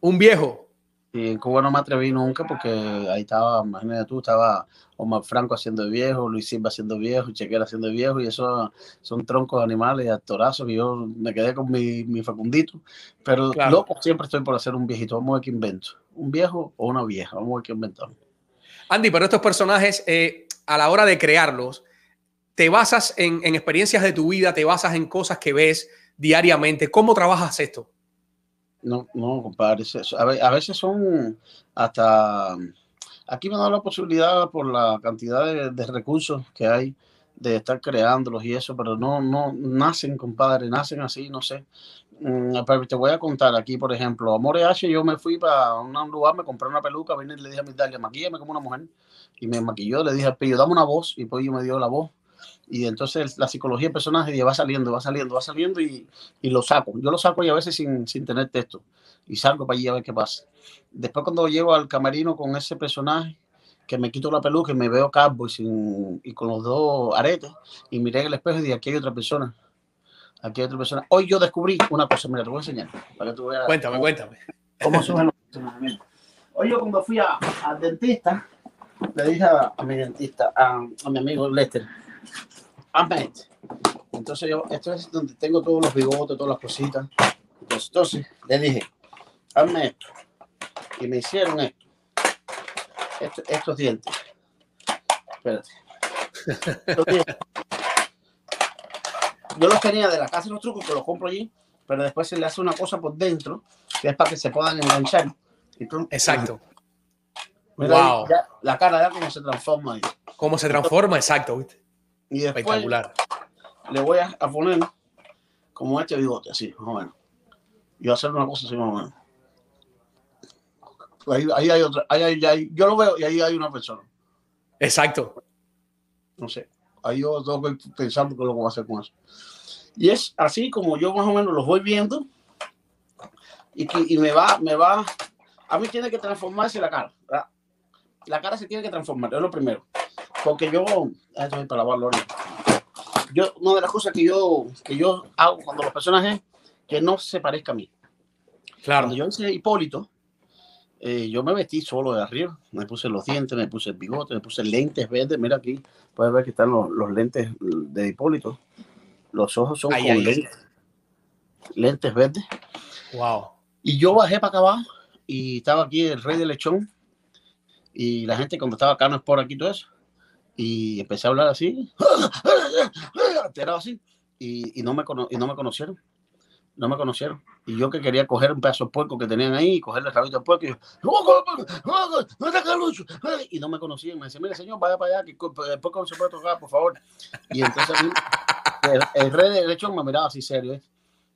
Un viejo. Y en Cuba no me atreví nunca porque ahí estaba, imagínate tú, estaba Omar Franco haciendo viejo, Luis Silva haciendo viejo, Chequera haciendo viejo, y eso son troncos de animales, actorazos, y yo me quedé con mi, mi facundito. Pero loco, siempre estoy por hacer un viejito. Vamos a ver qué invento. Un viejo o una vieja. Vamos a ver qué inventamos. Andy, pero estos personajes, eh, a la hora de crearlos, te basas en, en experiencias de tu vida, te basas en cosas que ves diariamente. ¿Cómo trabajas esto? No, no, compadre. A veces son hasta... Aquí me da la posibilidad por la cantidad de, recursos que hay de estar creándolos y eso, pero no, no nacen, compadre, nacen así, no sé. Mm, te voy a contar aquí, por ejemplo, Amor H, yo me fui para un lugar, me compré una peluca, vine y le dije a mi Dalia, maquíllame como una mujer. Y me maquilló, le dije al pillo, dame una voz, y pues yo me dio la voz y entonces la psicología del personaje va saliendo, va saliendo, va saliendo y, y, lo saco. Yo lo saco y a veces sin, sin, tener texto y salgo para allí a ver qué pasa. Después cuando llego al camerino con ese personaje, que me quito la peluca y me veo calvo y, sin, y con los dos aretes y miré en el espejo y dije, aquí hay otra persona. Aquí hay otra persona. Hoy yo descubrí una cosa, mira, te voy a enseñar. Para que tú veas cuéntame, cuéntame. ¿Cómo son los personajes? Hoy yo cuando fui al dentista, le dije a, mi dentista, a, a mi amigo Lester, hazme Entonces yo, esto es donde tengo todos los bigotes, todas las cositas. Entonces, le dije, hazme esto. Y me hicieron esto. estos dientes. Espérate. Yo los tenía de la casa de los trucos, que los compro allí, pero después se le hace una cosa por dentro, que es para que se puedan enganchar. Exacto. wow. la cara ya cómo se transforma ahí. ¿Cómo se transforma? Exacto, ¿viste? Y después Espectacular. le voy a, poner como este bigote, así, más o menos. Y voy a hacer una cosa así, más o menos. Ahí, hay otra, ahí, ahí, yo lo veo y ahí hay una persona. Exacto. No sé. ahí yo estoy pensando qué lo voy a hacer con eso. Y es así como yo más o menos los voy viendo y, que, y me va, me va, a mí tiene que transformarse la cara. La cara se tiene que transformar, es lo primero. Porque yo, esto es para lavarlo Yo, una de las cosas que yo, que yo hago cuando los personajes que no se parezca a mí. Claro. Cuando yo hice Hipólito, eh, yo me vestí solo de arriba, me puse los dientes, me puse el bigote, me puse lentes verdes, mira aquí, puedes ver que están los, los lentes de Hipólito, los ojos son con lentes, lentes verdes. Wow. Y yo bajé para acá abajo y estaba aquí el rey de lechón y la gente cuando estaba acá no es por aquí todo eso y empecé a hablar así, alterado así y, y, no me y no me conocieron no me conocieron. Y yo que quería coger un pedazo de puerco que tenían ahí y cogerle el rabito de puerco. Y yo, y no me conocían. Me decían, mire, señor, vaya para allá, que el puerco no se puede tocar, por favor. Y entonces el, rey de lechón me miraba así serio. ¿eh?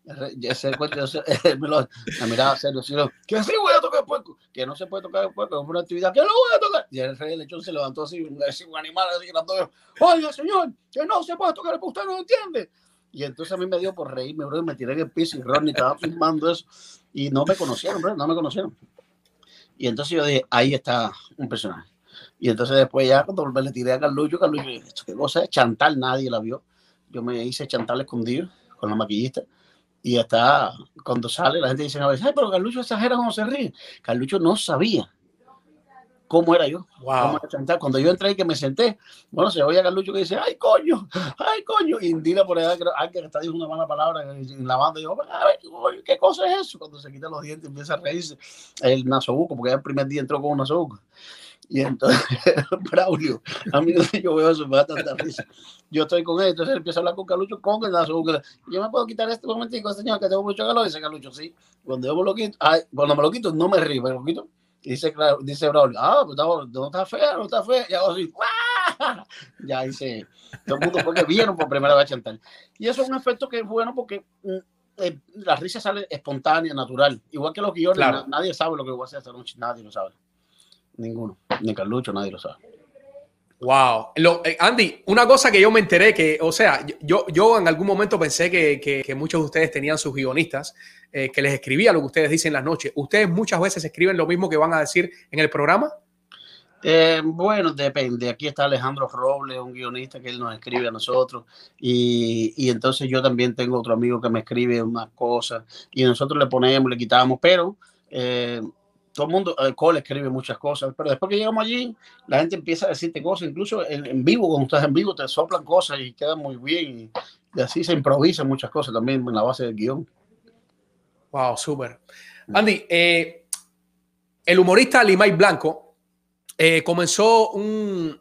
Ese cuento, me, lo, me miraba serio, así, que sí voy a tocar el puerco, que no se puede tocar el puerco, es una actividad que no voy a tocar. Y el rey lechón se levantó así, un, animal así, grandote. Oye, señor, que no se puede tocar el puerco, usted no entiende. Y entonces a mí me dio por reírme, bro, me tiré en el piso y Ronnie estaba filmando eso. Y no me conocieron, bro, no me conocieron. Y entonces yo dije, ahí está un personaje. Y entonces después ya cuando le tiré a Carlucho, Carlucho, ¿esto qué cosa es? Chantal, nadie la vio. Yo me hice Chantal escondido con la maquillista. Y hasta cuando sale, la gente dice, ay, pero Carlucho exagera cuando se ríe. Carlucho no sabía cómo era yo. Cuando yo entré y que me senté, bueno, se oye a Carlucho que dice, ay, coño, ay, coño. Y Indila por allá, alguien está diciendo una mala palabra en la banda. Y yo, a ver, ¿qué cosa es eso? Cuando se quita los dientes empieza a reírse el nasobuco, porque el primer día entró con un nasobuco. Y entonces, Braulio, a mí yo veo eso, me da tanta risa. Yo estoy con él, entonces él empieza a hablar con Carlucho con el nasobuco. Yo me puedo quitar este momentico, señor, que tengo mucho calor. Dice Carlucho, sí. Cuando yo me lo quito, ay, cuando me lo quito, no me río, me lo quito dice, dice Braulio, ah, pues no está fea, no está fea. Y hago así, ya dice, todo el mundo fue que vieron por primera vez Chantal. Y eso es un efecto que es bueno porque mm, eh, la risa sale espontánea, natural. Igual que los guiones, nadie sabe lo que voy a hacer esta noche, nadie lo sabe. Ninguno, ni Carlucho, nadie lo sabe. Wow. Eh, Andy, una cosa que yo me enteré que, o sea, yo, yo en algún momento pensé que, que, muchos de ustedes tenían sus guionistas eh, que les escribía lo que ustedes dicen en las noches. ¿Ustedes muchas veces escriben lo mismo que van a decir en el programa? Eh, bueno, depende. Aquí está Alejandro Robles, un guionista que él nos escribe a nosotros. Y, y entonces yo también tengo otro amigo que me escribe unas cosas y nosotros le ponemos, le quitamos, pero todo el mundo, el Cole escribe muchas cosas, pero después que llegamos allí, la gente empieza a decirte cosas, incluso en, vivo, cuando estás en vivo, te soplan cosas y queda muy bien. Y, así se improvisan muchas cosas también en la base del guion. Wow, súper. Andy, eh, el humorista Limay Blanco eh, comenzó un,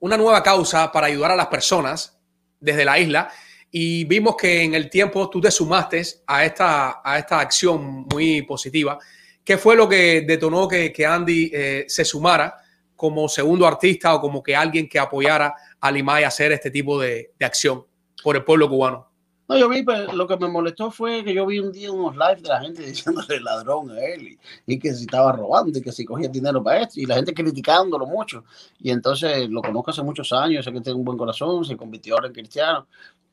una nueva causa para ayudar a las personas desde la isla y vimos que en el tiempo tú te sumaste a esta, a esta acción muy positiva. ¿Qué fue lo que detonó que, que Andy eh, se sumara como segundo artista o como que alguien que apoyara a Limay a hacer este tipo de, de acción por el pueblo cubano? No, yo vi, pero pues, lo que me molestó fue que yo vi un día unos lives de la gente diciéndole ladrón a él y, que si estaba robando y que si cogía dinero para esto y la gente criticándolo mucho. Y entonces lo conozco hace muchos años, sé que tiene un buen corazón, se convirtió ahora en cristiano,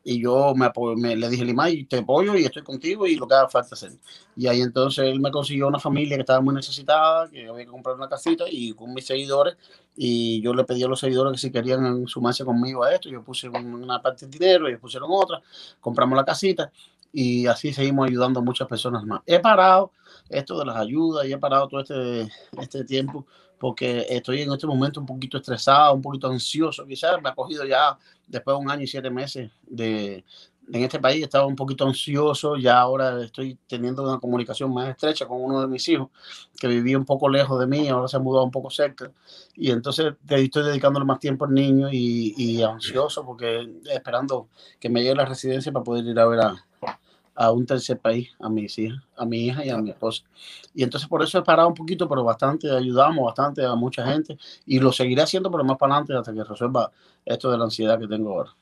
y yo me, me, le dije, Limay, te apoyo y estoy contigo y lo que haga falta hacer. Y ahí entonces él me consiguió una familia que estaba muy necesitada, que había que comprar una casita y con mis seguidores. Y yo le pedí a los seguidores que si querían sumarse conmigo a esto, yo puse una parte de dinero, ellos pusieron otra, compramos la casita y así seguimos ayudando a muchas personas más. He parado esto de las ayudas y he parado todo este, este tiempo porque estoy en este momento un poquito estresado, un poquito ansioso, quizás me ha cogido ya después de un año y siete meses de, en este país, estaba un poquito ansioso, ya ahora estoy teniendo una comunicación más estrecha con uno de mis hijos, que vivía un poco lejos de mí, ahora se ha mudado un poco cerca, y entonces estoy dedicándole más tiempo al niño y, y ansioso, porque esperando que me llegue la residencia para poder ir a ver a, a un tercer país, a mis hijas, a mi hija y a mi esposa. Y entonces por eso he parado un poquito, pero bastante, ayudamos bastante a mucha gente y lo seguiré haciendo, pero más para adelante hasta que resuelva esto de la ansiedad que tengo ahora.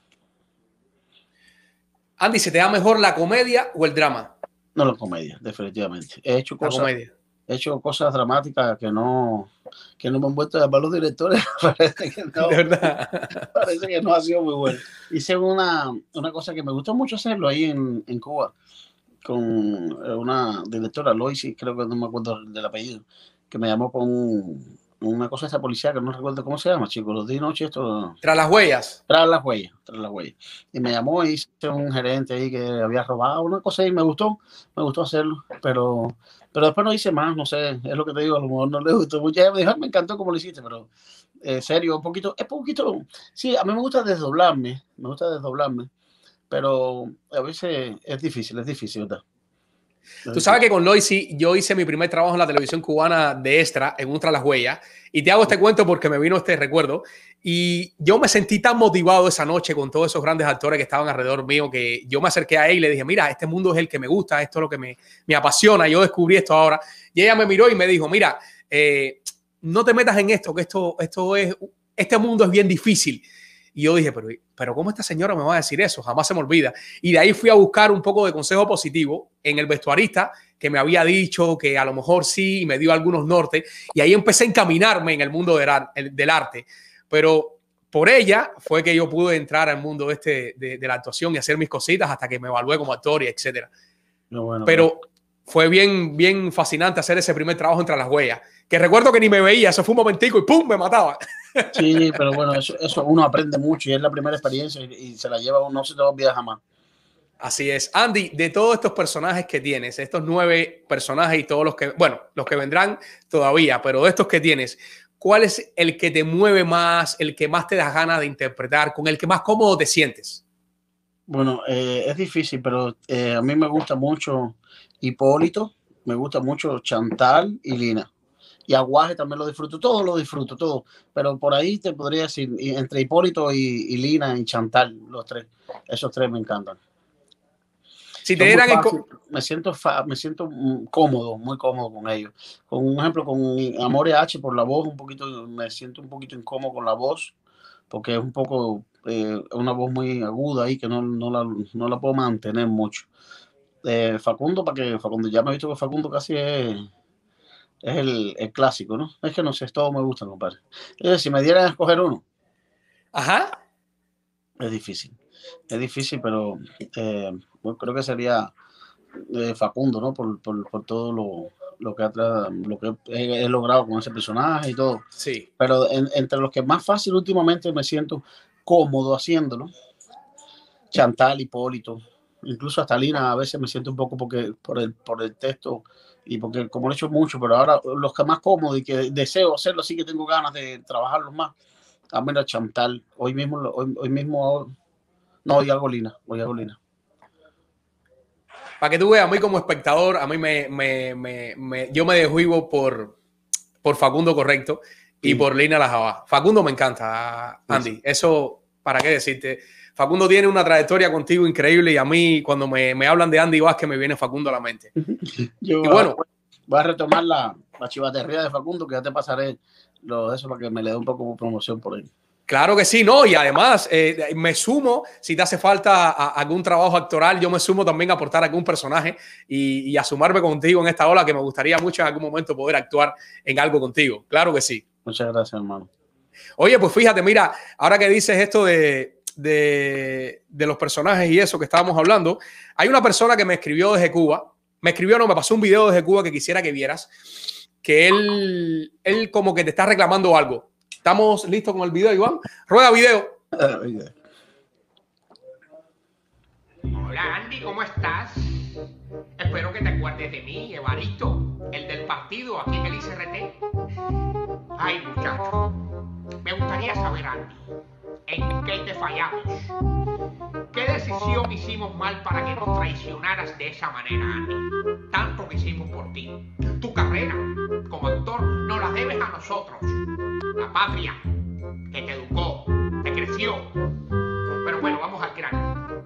Andy, ¿se te da mejor la comedia o el drama? No la comedia, definitivamente. He hecho cosas. he hecho cosas dramáticas que no, que no me han vuelto a llamar los directores. parece, que no, parece que no ha sido muy bueno. Hice una, una cosa que me gustó mucho hacerlo ahí en, en Cuba con una directora, Loisy, creo que no me acuerdo del apellido, que me llamó con una cosa esa policía que no recuerdo cómo se llama, chicos, los días noche esto. Tras las huellas. Tras las huellas, tras las huellas. Y me llamó y hice un gerente ahí que había robado una cosa y me gustó, me gustó hacerlo, pero, pero después no hice más, no sé, es lo que te digo, a lo mejor no le gustó mucho. Ella me dijo, me encantó como lo hiciste, pero eh, serio, un poquito, es poquito, sí, a mí me gusta desdoblarme, me gusta desdoblarme, pero a veces es difícil, es difícil. Tú sabes que con Loisy yo hice mi primer trabajo en la televisión cubana de extra en Ultra Las Huellas y te hago este cuento porque me vino este recuerdo y yo me sentí tan motivado esa noche con todos esos grandes actores que estaban alrededor mío que yo me acerqué a él y le dije, mira, este mundo es el que me gusta, esto es lo que me, me apasiona, yo descubrí esto ahora y ella me miró y me dijo, mira, eh, no te metas en esto, que esto, esto es, este mundo es bien difícil. Y yo dije, pero, pero ¿cómo esta señora me va a decir eso? Jamás se me olvida. Y de ahí fui a buscar un poco de consejo positivo en el vestuarista que me había dicho que a lo mejor sí, y me dio algunos nortes. Y ahí empecé a encaminarme en el mundo del, arte. Pero por ella fue que yo pude entrar al mundo este de, la actuación y hacer mis cositas hasta que me evalué como actor y etcétera. pero fue bien, bien fascinante hacer ese primer trabajo entre las huellas. Que recuerdo que ni me veía, eso fue un momentico y ¡pum! me mataba. Sí, pero bueno, eso, eso uno aprende mucho y es la primera experiencia y, se la lleva uno, no se te olvida jamás. Así es. Andy, de todos estos personajes que tienes, estos nueve personajes y todos los que, bueno, los que vendrán todavía, pero de estos que tienes, ¿cuál es el que te mueve más, el que más te da ganas de interpretar, con el que más cómodo te sientes? Bueno, eh, es difícil, pero eh, a mí me gusta mucho Hipólito, me gusta mucho Chantal y Lina. Y Aguaje también lo disfruto, todo lo disfruto, todo. Pero por ahí te podría decir, entre Hipólito y, Lina y Chantal, los tres, esos tres me encantan. Si te me siento me siento cómodo, muy cómodo con ellos. Con un ejemplo, con Amore H por la voz, un poquito, me siento un poquito incómodo con la voz, porque es un poco eh, una voz muy aguda ahí que no, no, la, no la puedo mantener mucho. Eh, Facundo, para que Facundo, ya me he visto que Facundo casi es, es el, el, clásico, ¿no? Es que no sé, todos me gustan, compadre. si me dieran a escoger uno. Ajá. Es difícil. Es difícil, pero eh, creo que sería eh, Facundo, ¿no? Por, por, por todo lo, lo, que lo que he, logrado con ese personaje y todo. Sí. Pero entre los que más fácil últimamente me siento cómodo haciéndolo, Chantal, Hipólito, incluso hasta Lina a veces me siento un poco porque, por, el, por el texto y porque como lo he hecho mucho, pero ahora los que más cómodos y que deseo hacerlo, sí que tengo ganas de trabajarlos más. A mí Chantal, hoy mismo, hoy, hoy mismo, no, hoy hago Lina, hoy hago Lina. Para que tú veas, a mí como espectador, a mí me, me, me, yo me desvivo por, por Facundo Correcto y por Lina Lajaba. Facundo me encanta, Andy. Eso, ¿para qué decirte? Facundo tiene una trayectoria contigo increíble y a mí cuando me, me hablan de Andy Vázquez me viene Facundo a la mente. Yo y bueno, voy a retomar la, la chivatería de Facundo, que ya te pasaré lo de eso para que me le dé un poco de promoción por ahí. Claro que sí, no, y además eh, me sumo, si te hace falta algún trabajo actoral, yo me sumo también a aportar algún personaje y, y, a sumarme contigo en esta ola que me gustaría mucho en algún momento poder actuar en algo contigo. Claro que sí. Muchas gracias, hermano. Oye, pues fíjate, mira, ahora que dices esto de, de, los personajes y eso que estábamos hablando, hay una persona que me escribió desde Cuba, me escribió, no, me pasó un video desde Cuba que quisiera que vieras, que él, él como que te está reclamando algo. ¿Estamos listos con el video, Iván? Rueda video. Hola Andy, ¿cómo estás? Espero que te acuerdes de mí, Evaristo, el del partido aquí en el ICRT. Ay, muchacho, me gustaría saber, Andy, ¿En qué te fallamos? ¿Qué decisión hicimos mal para que nos traicionaras de esa manera, Andy? Tanto que hicimos por ti. Tu carrera como actor no la debes a nosotros. La patria que te educó, te creció. Pero bueno, vamos al grano.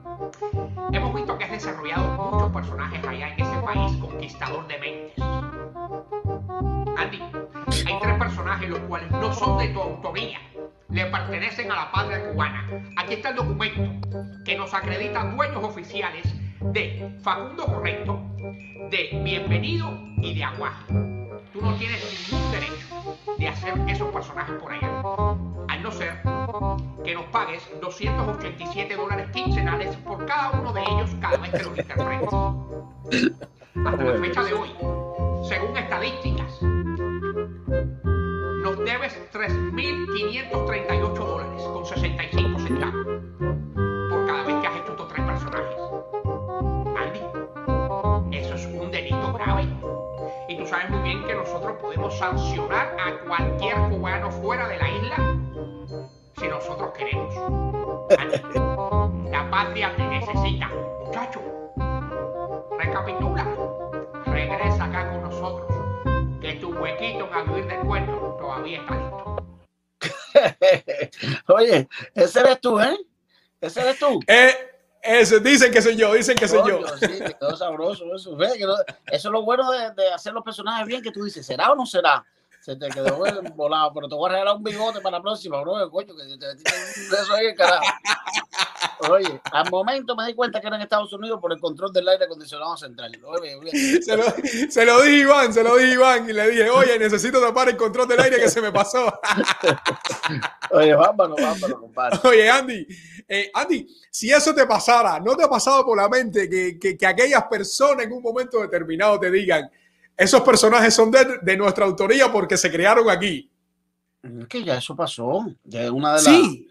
Hemos visto que has desarrollado muchos personajes allá en ese país conquistador de mentes. Andy, hay tres personajes los cuales no son de tu autoría le pertenecen a la patria cubana. Aquí está el documento que nos acredita dueños oficiales de Facundo Correcto, de Bienvenido y de Aguaje. tú no tienes ningún derecho de hacer esos personajes por allá. Al no ser que nos pagues 287 dólares quincenales por cada uno de ellos cada vez que los interpretes. Hasta la fecha de hoy, según estadísticas, debes 3.538 dólares con 65 centavos por cada vez que has hecho estos tres personajes. Andy, eso es un delito grave. Y tú sabes muy bien que nosotros podemos sancionar a cualquier cubano fuera de la isla si nosotros queremos. Andy, la patria te necesita. Muchacho, recapitula. Regresa acá con nosotros. Que tu huequito en a vivir del cuento todavía está listo. Oye, ese eres tú, ¿eh? Ese eres tú. Eh, ese, dicen que soy yo, dicen que soy yo. Coño, Sí, te quedó sabroso eso. Es lo bueno de, de hacer los personajes bien, que tú dices, ¿será o no será? Se te quedó volado, pero te voy a regalar un bigote para la próxima, bro. Coño, que te metiste un- eso ahí, carajo. Oye, al momento me di cuenta que era en Estados Unidos por el control del aire acondicionado central. Oye, oye, Se lo, se lo dije Iván, se lo dije Iván y le dije, oye, necesito tapar el control del aire que se me pasó. oye, vámonos, vámonos, compadre. Oye, Andy, eh, Andy, si eso te pasara, ¿no te ha pasado por la mente que, que- que aquellas personas en un momento determinado te digan, esos personajes son de, de nuestra autoría porque se crearon aquí? Es que ya eso pasó. Ya una de las. Sí,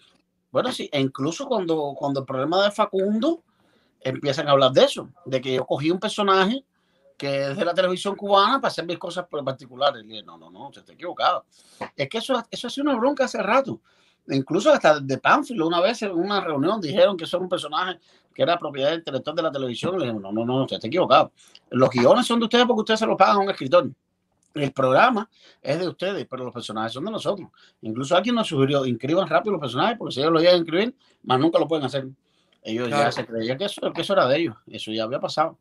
Bueno, sí, e incluso cuando, cuando el problema de Facundo empiezan a hablar de eso, de que yo cogí un personaje que es de la televisión cubana para hacer mis cosas particulares. Y dije, no, no, no, usted está equivocado. Es que eso, eso ha sido una bronca hace rato. Incluso hasta de Pánfilo, una vez en una reunión dijeron que era un personaje que era propiedad intelectual de la televisión. Le dije, no, no, no, usted está equivocado. Los guiones son de ustedes porque ustedes se los pagan a un escritor. El programa es de ustedes, pero los personajes son de nosotros. Incluso alguien nos sugirió, inscriban rápido los personajes, porque si ellos lo llegan a inscribir, más nunca lo pueden hacer. Ellos ya se creían que eso, que eso era de ellos. Eso ya había pasado.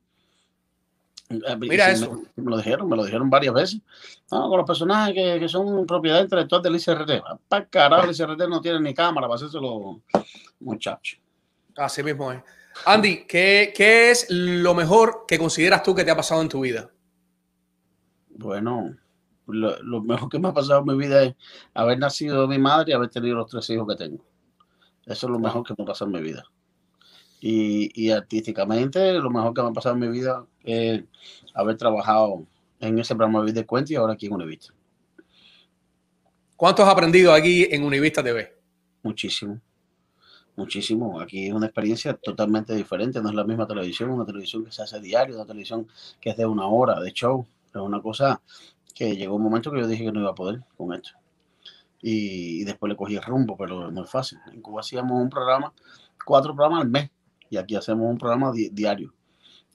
Eh, Mira eso. Me, me lo dijeron, me lo dijeron varias veces. No, con los personajes que, que son propiedad intelectual del ICRT. Para carajo, el ICRT no tiene ni cámara para hacerse los muchachos. así mismo es. Andy, ¿qué, ¿qué es lo mejor que consideras tú que te ha pasado en tu vida? Bueno, lo, lo mejor que me ha pasado en mi vida es haber nacido de mi madre y haber tenido los tres hijos que tengo. Eso es lo mejor que me ha pasado en mi vida. Y, y artísticamente, lo mejor que me ha pasado en mi vida es haber trabajado en ese programa de Cuento y ahora aquí en Univista. ¿Cuánto has aprendido aquí en Univista TV? Muchísimo. Muchísimo. Aquí es una experiencia totalmente diferente. No es la misma televisión, una televisión que se hace diario, una televisión que es de una hora de show. Es una cosa que llegó un momento que yo dije que no iba a poder con esto. Y, y después le cogí el rumbo, pero es muy fácil. En Cuba hacíamos un programa, cuatro programas al mes, y aquí hacemos un programa di- diario.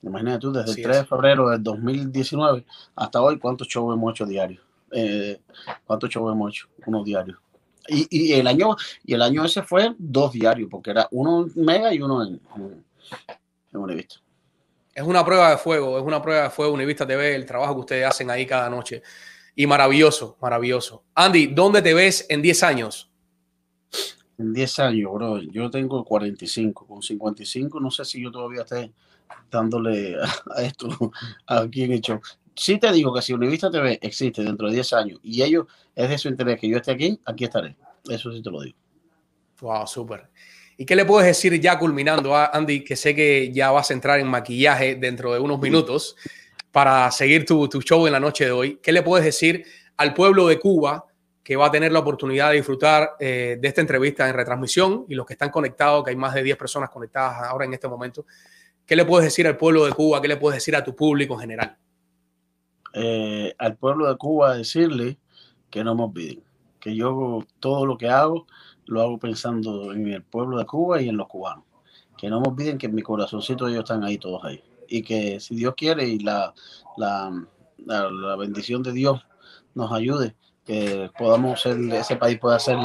Imagínate tú, desde Así el 3 de febrero del 2019 hasta hoy, ¿cuántos shows hemos hecho diarios? Eh, ¿Cuántos shows hemos hecho? Uno diario. Y, y el año y el año ese fue dos diarios, porque era uno en Mega y uno en, en, en Univista. Es una prueba de fuego, es una prueba de fuego Univista TV, el trabajo que ustedes hacen ahí cada noche. Y maravilloso, maravilloso. Andy, ¿dónde te ves en 10 años? En 10 años, bro, yo tengo 45. Con 55 no sé si yo todavía esté dándole a esto aquí en el show. Sí te digo que si Univista TV existe dentro de 10 años y ellos es de su interés que yo esté aquí, aquí estaré. Eso sí te lo digo. Wow, súper. ¿Y qué le puedes decir ya culminando a Andy, que sé que ya vas a entrar en maquillaje dentro de unos minutos para seguir tu, tu show en la noche de hoy? ¿Qué le puedes decir al pueblo de Cuba que va a tener la oportunidad de disfrutar eh, de esta entrevista en retransmisión y los que están conectados, que hay más de 10 personas conectadas ahora en este momento? ¿Qué le puedes decir al pueblo de Cuba? ¿Qué le puedes decir a tu público en general? eh, al pueblo de Cuba decirle que no me olviden, que yo todo lo que hago lo hago pensando en el pueblo de Cuba y en los cubanos. Que no me olviden que en mi corazoncito ellos están ahí todos ahí. Y que si Dios quiere y la, la, la, la bendición de Dios nos ayude, que podamos ser, ese país pueda ser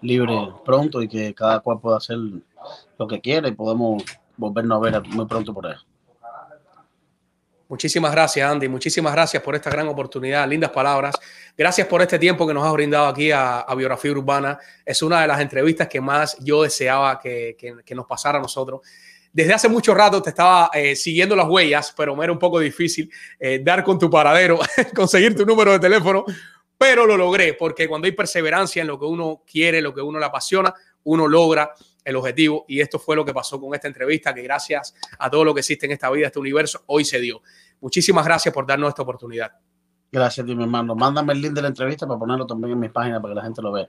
libre pronto y que cada cual pueda hacer lo que quiera y podamos volvernos a ver muy pronto por ahí. Muchísimas gracias, Andy. Muchísimas gracias por esta gran oportunidad. Lindas palabras. Gracias por este tiempo que nos has brindado aquí a, a Biografía Urbana. Es una de las entrevistas que más yo deseaba que, que, que nos pasara a nosotros. desde hace mucho rato te estaba eh, siguiendo las huellas, pero me era un poco difícil eh, dar con tu paradero, conseguir tu número de teléfono, pero lo logré porque cuando hay perseverancia en lo que uno quiere, lo que uno le apasiona, uno logra el objetivo y esto fue lo que pasó con esta entrevista que gracias a todo lo que existe en esta vida, este universo, hoy se dio. Muchísimas gracias por darnos esta oportunidad. Gracias a ti, mi hermano. Mándame el link de la entrevista para ponerlo también en mi página para que la gente lo vea.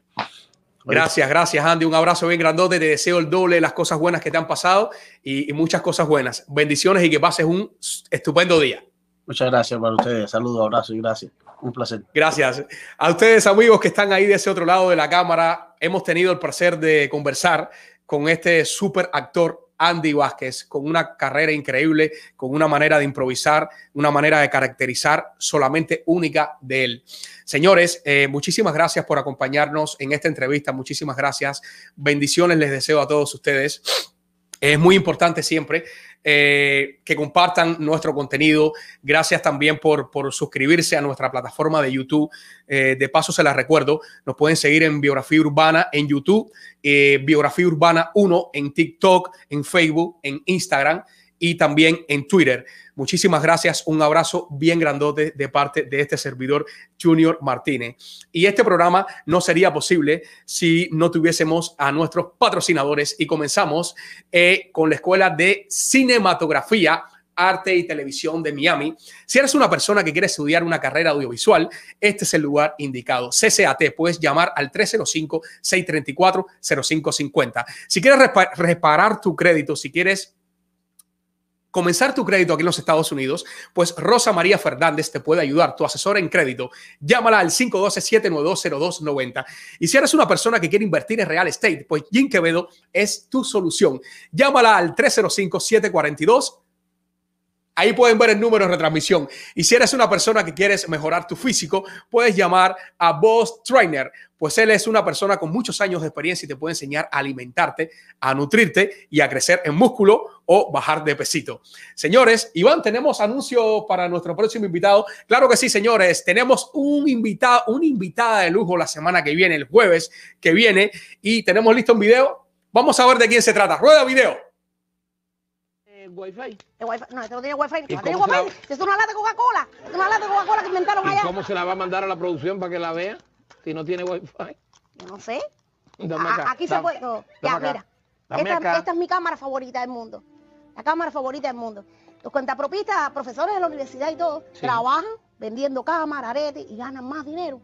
Gracias, gracias Andy. Un abrazo bien grandote. Te deseo el doble de las cosas buenas que te han pasado y, y muchas cosas buenas. Bendiciones y que pases un estupendo día. Muchas gracias para ustedes. Saludos, abrazos y gracias. Un placer. Gracias. A ustedes, amigos que están ahí de ese otro lado de la cámara, hemos tenido el placer de conversar con este super actor Andy Vázquez, con una carrera increíble, con una manera de improvisar, una manera de caracterizar solamente única de él. Señores, eh, muchísimas gracias por acompañarnos en esta entrevista. Muchísimas gracias. Bendiciones les deseo a todos ustedes. Es muy importante siempre eh, que compartan nuestro contenido. Gracias también por, por suscribirse a nuestra plataforma de YouTube. Eh, de paso, se las recuerdo, nos pueden seguir en Biografía Urbana en YouTube, eh, Biografía Urbana 1 en TikTok, en Facebook, en Instagram y también en Twitter. Muchísimas gracias. Un abrazo bien grandote de parte de este servidor Junior Martínez. Y este programa no sería posible si no tuviésemos a nuestros patrocinadores y comenzamos eh, con la Escuela de Cinematografía arte y televisión de Miami. Si eres una persona que quiere estudiar una carrera audiovisual, este es el lugar indicado. CCAT, puedes llamar al 305-634-0550. Si quieres reparar tu crédito, si quieres comenzar tu crédito aquí en los Estados Unidos, pues Rosa María Fernández te puede ayudar, tu asesora en crédito. Llámala al 512-792-0290. Y si eres una persona que quiere invertir en real estate, pues Jim Quevedo es tu solución. Llámala al 305-742. Ahí pueden ver el número de retransmisión. Y si eres una persona que quieres mejorar tu físico, puedes llamar a Boss Trainer, pues él es una persona con muchos años de experiencia y te puede enseñar a alimentarte, a nutrirte y a crecer en músculo o bajar de pesito. Señores, Iván, tenemos anuncio para nuestro próximo invitado. Claro que sí, señores, tenemos un invitado, una invitada de lujo la semana que viene, el jueves que viene, y tenemos listo un video. Vamos a ver de quién se trata. Rueda video. Wi-Fi. El wifi, no, este no tiene wifi. ¿Y No tiene wifi. Es una lata de Coca-Cola. Es una lata de Coca-Cola que inventaron ¿Y allá. cómo se la va a mandar a la producción para que la vea si no tiene Wi-Fi? Yo no sé. Dame A- acá. aquí se puede. no, Ya, acá. mira. Dame Esta, acá. esta es mi cámara favorita del mundo. La cámara favorita del mundo. Los cuentapropistas, profesores de la universidad y todo, Sí. trabajan vendiendo cámaras, aretes y ganan más dinero.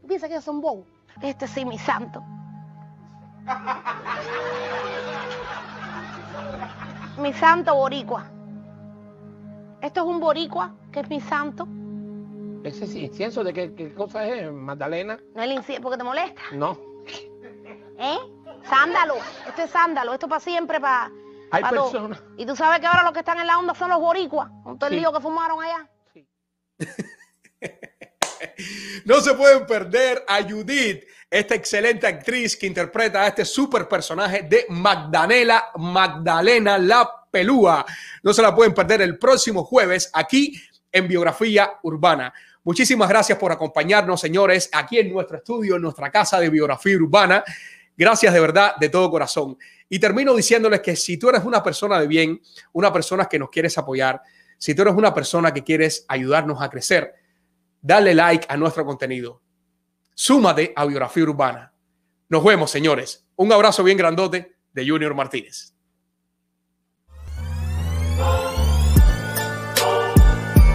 ¿Tú piensas que ellos son bobos? Este sí, mi santo. mi santo boricua. Esto es un boricua, que es mi santo. ¿Ese sí, incienso de qué, qué cosa es, Magdalena? No el incienso, porque te molesta. No. ¿Eh? Sándalo. Esto es sándalo. Esto para siempre, para. Hay todo. personas. Y tú sabes que ahora los que están en la onda son los boricuas. Con todo el Sí. lío que fumaron allá. No se pueden perder a Judith, esta excelente actriz que interpreta a este super personaje de Magdalena, Magdalena la Pelúa. No se la pueden perder el próximo jueves aquí en Biografía Urbana. Muchísimas gracias por acompañarnos, señores, aquí en nuestro estudio, en nuestra casa de Biografía Urbana. Gracias de verdad, de todo corazón. Y termino diciéndoles que si tú eres una persona de bien, una persona que nos quieres apoyar, si tú eres una persona que quieres ayudarnos a crecer, dale like a nuestro contenido. Súmate a Biografía Urbana. Nos vemos, señores. Un abrazo bien grandote de Junior Martínez.